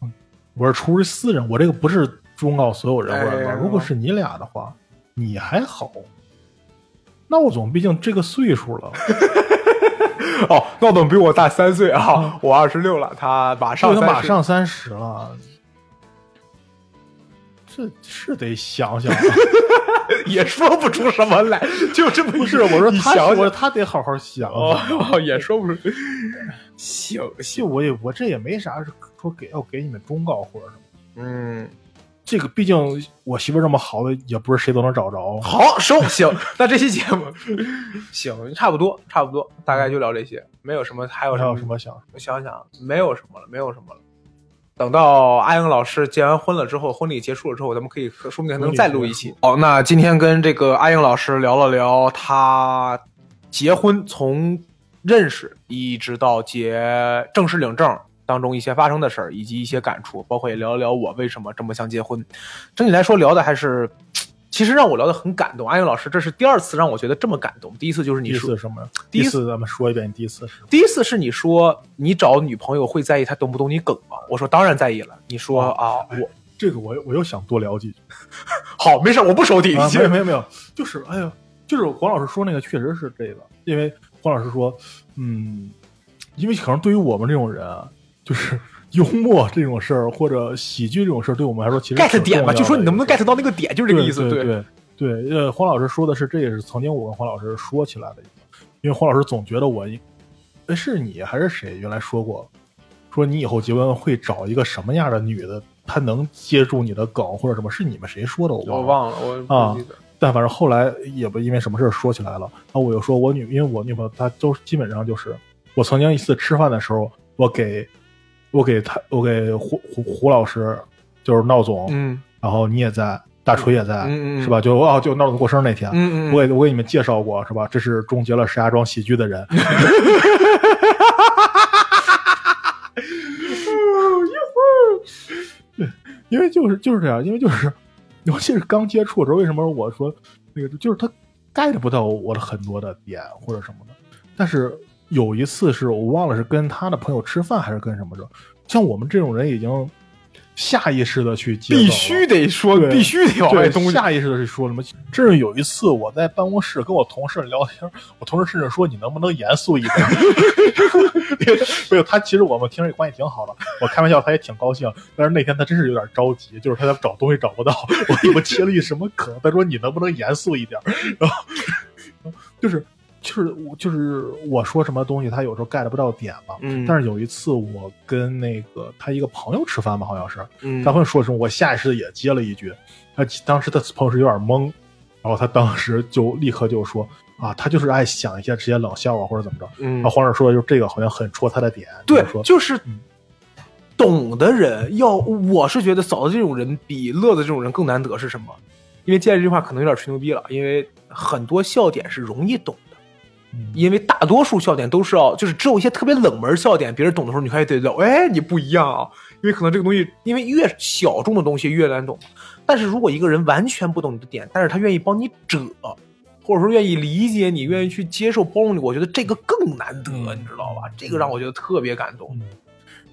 嗯我是出于私人，我这个不是忠告所有人如果是你俩的话，你还好。那我总毕竟这个岁数了，哦，闹总比我大三岁啊，我二十六了，他马上他马上三十了，这是得想想啊。也说不出什么来，就这么不是，我说他，想想我说他得好好想也说不出。行就行，我也我这也没啥说给要给你们忠告或者什么。嗯，这个毕竟我媳妇这么好的，也不是谁都能找着。好收行。那这期节目 行，差不多差不多，大概就聊这些，没有什么，还有还什么有什么想？我想想，没有什么了，没有什么了。等到阿英老师结完婚了之后，婚礼结束了之后，咱们可以说不定还能再录一期。好，那今天跟这个阿英老师聊了聊他结婚从认识一直到结正式领证当中一些发生的事儿，以及一些感触，包括也聊一聊我为什么这么想结婚。整体来说，聊的还是。其实让我聊的很感动，阿英老师，这是第二次让我觉得这么感动。第一次就是你第一说次什么？第一次咱们说一遍，第一次是第一次是你说你找女朋友会在意她懂不懂你梗吗？我说当然在意了。你说啊，我这个我我又想多聊几句。好，没事，我不收听。啊，没有没有没有，就是哎呀，就是黄老师说那个确实是这个，因为黄老师说，嗯，因为可能对于我们这种人啊，就是幽默这种事儿或者喜剧这种事儿，对我们来说其实 get 点吧，就说你能不能 get 到那个点，就是这个意思。对对对对，呃，黄老师说的是，这也是曾经我跟黄老师说起来的一个，因为黄老师总觉得我应，哎，是你还是谁原来说过，说你以后结婚会找一个什么样的女的，她能接住你的梗或者什么？是你们谁说的？我忘了。我忘了，我啊。但反正后来也不因为什么事儿说起来了。然后我又说我女，因为我女朋友她都基本上就是，我曾经一次吃饭的时候，我给我给他我给胡胡胡老师，就是闹总，嗯然后你也在，大锤也在，嗯嗯嗯是吧？就哦，就闹总过生日那天，嗯嗯，我给我给你们介绍过，是吧？这是终结了石家庄喜剧的人。对，因为就是就是这样，因为就是，尤其是刚接触的时候，为什么我说那个，就是他 get 不到我的很多的点或者什么的。但是有一次是我忘了是跟他的朋友吃饭还是跟什么着，像我们这种人已经下意识的去接必须得说，必须得往外对，东西。下意识的去说什么？甚至有一次我在办公室跟我同事聊天，我同事甚至说：“你能不能严肃一点？” 没有，他其实我们平时关系挺好的，我开玩笑他也挺高兴。但是那天他真是有点着急，就是他在找东西找不到，我以为切了一什么梗，他说：“你能不能严肃一点？”然后就是就是我就是我说什么东西，他有时候 get 不到点嘛。嗯但是有一次我跟那个他一个朋友吃饭吧，好像是，嗯他会说什么，我下意识的也接了一句，他当时他朋友是有点懵，然后他当时就立刻就说啊，他就是爱想一些这些冷笑话或者怎么着。嗯然后黄老师说，就这个好像很戳他的点，对就是，懂的人要，我是觉得嫂子这种人比乐子这种人更难得是什么？因为接下来这句话可能有点吹牛逼了，因为很多笑点是容易懂因为大多数笑点都是要，就是只有一些特别冷门笑点，别人懂的时候，你还得聊，哎，你不一样啊，因为可能这个东西，因为越小众的东西越难懂。但是如果一个人完全不懂你的点，但是他愿意帮你遮，或者说愿意理解你，愿意去接受包容你，我觉得这个更难得，嗯你知道吧？这个让我觉得特别感动。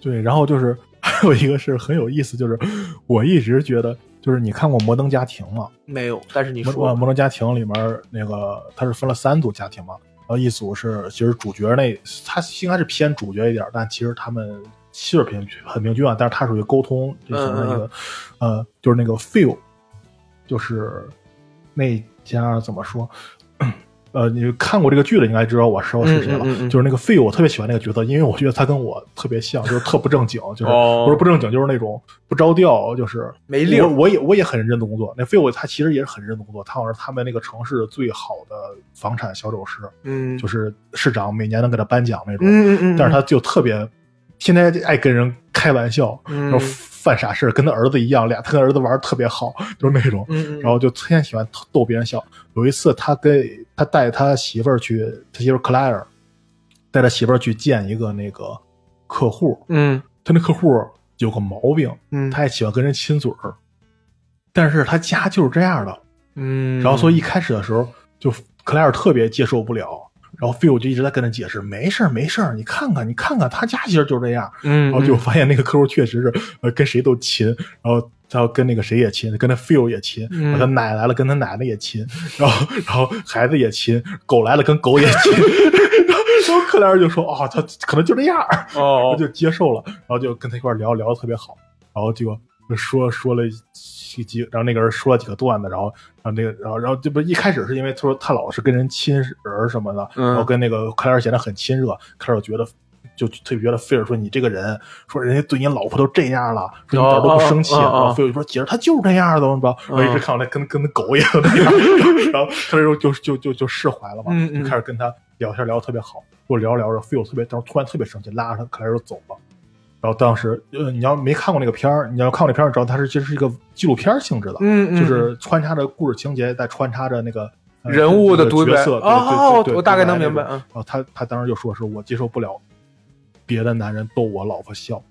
对，然后就是 还有一个是很有意思，就是我一直觉得，就是你看过《摩登家庭》吗？没有，但是你说呃摩登家庭》里面那个它是分了三组家庭嘛，然后一组是其实主角那他应该是偏主角一点，但其实他们气质平很平均啊，但是他属于沟通这型的一个，呃，就是那个 feel，就是那家怎么说，呃，你看过这个剧的应该知道我说是谁了，嗯嗯嗯嗯。就是那个费，我特别喜欢那个角色，因为我觉得他跟我特别像，就是特不正经，就是、哦不是不正经，就是那种不着调，就是没溜。我我也我也很认真的工作，那费我他其实也是很认真的工作，他好像是他们那个城市最好的房产销售师，嗯，就是市长每年能给他颁奖那种，嗯嗯嗯，但是他就特别天天爱跟人开玩笑，嗯然后犯傻事，跟他儿子一样，俩他跟儿子玩的特别好，就是那种。然后就天天喜欢逗别人笑。有一次，他跟他带他媳妇儿去，他媳妇儿克莱尔带他媳妇儿去见一个那个客户，嗯他那客户有个毛病，嗯，他也喜欢跟人亲嘴儿，但是他家就是这样的。嗯，然后所以一开始的时候，就克莱尔特别接受不了。然后菲欧就一直在跟他解释，没事儿没事儿，你看看你看看，他家其实就这样。嗯，然后就发现那个客户确实是呃跟谁都亲，然后他要跟那个谁也亲，跟他 Phil 也亲，嗯。他奶来了跟他奶奶也亲，然后然后孩子也亲，狗来了跟狗也亲，然后克莱尔就说啊、他可能就这样，然哦后就接受了，然后就跟他一块聊聊的特别好，然后结果说说了几几，然后那个人说了几个段子，然后然后那个然后然后这不一开始是因为他说他老是跟人亲人什么的，嗯然后跟那个克莱尔显得很亲热，克莱尔觉得。就特别觉得菲尔说你这个人，说人家对你老婆都这样了，说你一点都不生气。然后菲尔说姐，他就是这样的，是吧？嗯我一直看到那跟跟狗一样的样，然后克莱尔就就就就释怀了嘛，就开始跟他聊天聊得特别好。我聊着聊着，菲尔特别当时突然特别生气，拉着他克莱尔走了。然后当时，呃，你要没看过那个片儿，你要看过那片儿，知道它是其实是一个纪录片性质的，嗯嗯。就是穿插着故事情节，再穿插着那个、呃人物的独角色，对哦对对对我大概能明白然后他他当时就说是我接受不了别的男人逗我老婆笑，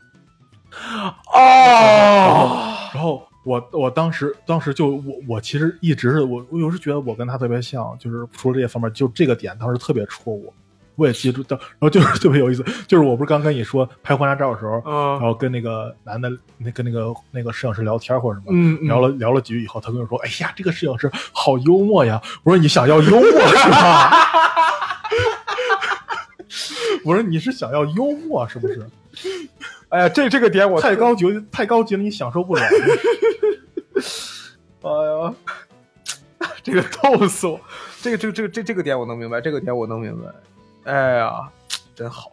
哦，然后我我当时当时就我我其实一直是我我有时觉得我跟他特别像，就是除了这些方面，就这个点当时特别戳我，我也记住到，然后就是 特别有意思，就是我不是刚跟你说拍婚纱照的时候，然嗯后跟那个男的那跟那个那个摄影师聊天或者什么，嗯嗯聊了聊了几句以后，他跟我说：“哎呀，这个摄影师好幽默呀！”我说：“你想要幽默是吧？” 我说：“你是想要幽默是不是？哎呀，这这个点我太高级太高级了，你享受不了。哎呀，这个逗死我！这个这个这个这这个点我能明白，这个点我能明白。哎呀，真好。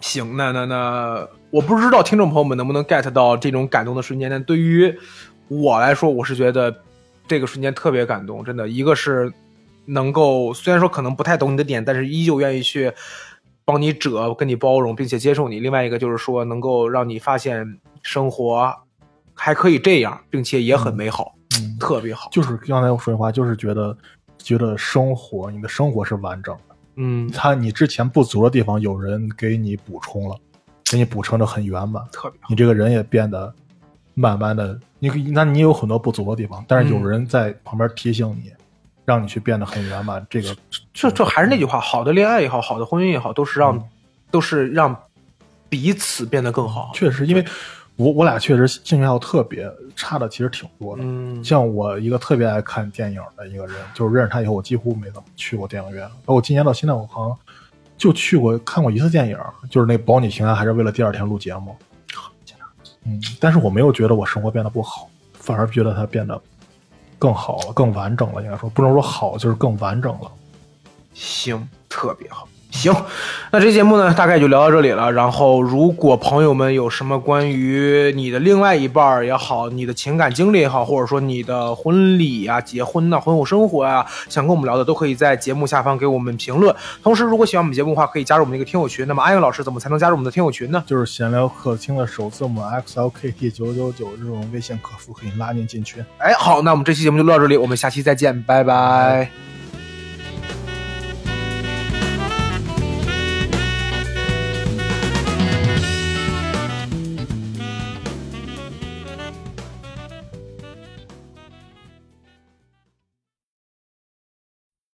行，那那那，我不知道听众朋友们能不能 get 到这种感动的瞬间，但对于我来说，我是觉得这个瞬间特别感动，真的。一个是能够，虽然说可能不太懂你的点，但是依旧愿意去帮你折，跟你包容，并且接受你。另外一个就是说，能够让你发现生活还可以这样，并且也很美好，嗯，特别好。就是刚才我说的话，就是觉得觉得生活，你的生活是完整的。嗯，他你之前不足的地方，有人给你补充了，给你补充的很圆满。特别好。你这个人也变得慢慢的，你那你有很多不足的地方，但是有嗯人在旁边提醒你，让你去变得很圆满。这个这这还是那句话，好的恋爱也好，好的婚姻也好，都是让、嗯都是让彼此变得更好。确实，因为我我俩确实兴趣爱好特别差的，其实挺多的。嗯，像我一个特别爱看电影的一个人，就是认识他以后，我几乎没怎么去过电影院。包括今年到现在，我好像就去过看过一次电影，就是那《保你平安》，还是为了第二天录节目。嗯，但是我没有觉得我生活变得不好，反而觉得它变得更好了，更完整了。应该说，不能说好，就是更完整了。行，特别好。行，那这节目呢，大概就聊到这里了。然后，如果朋友们有什么关于你的另外一半儿也好，你的情感经历也好，或者说你的婚礼啊、结婚呐、婚后生活啊，想跟我们聊的，都可以在节目下方给我们评论。同时，如果喜欢我们节目的话，可以加入我们那个听友群。那么，阿英老师怎么才能加入我们的听友群呢？就是闲聊客厅的首字母 XLKT 九九九这种微信客服可以拉您进群。哎，好，那我们这期节目就录到这里，我们下期再见，拜拜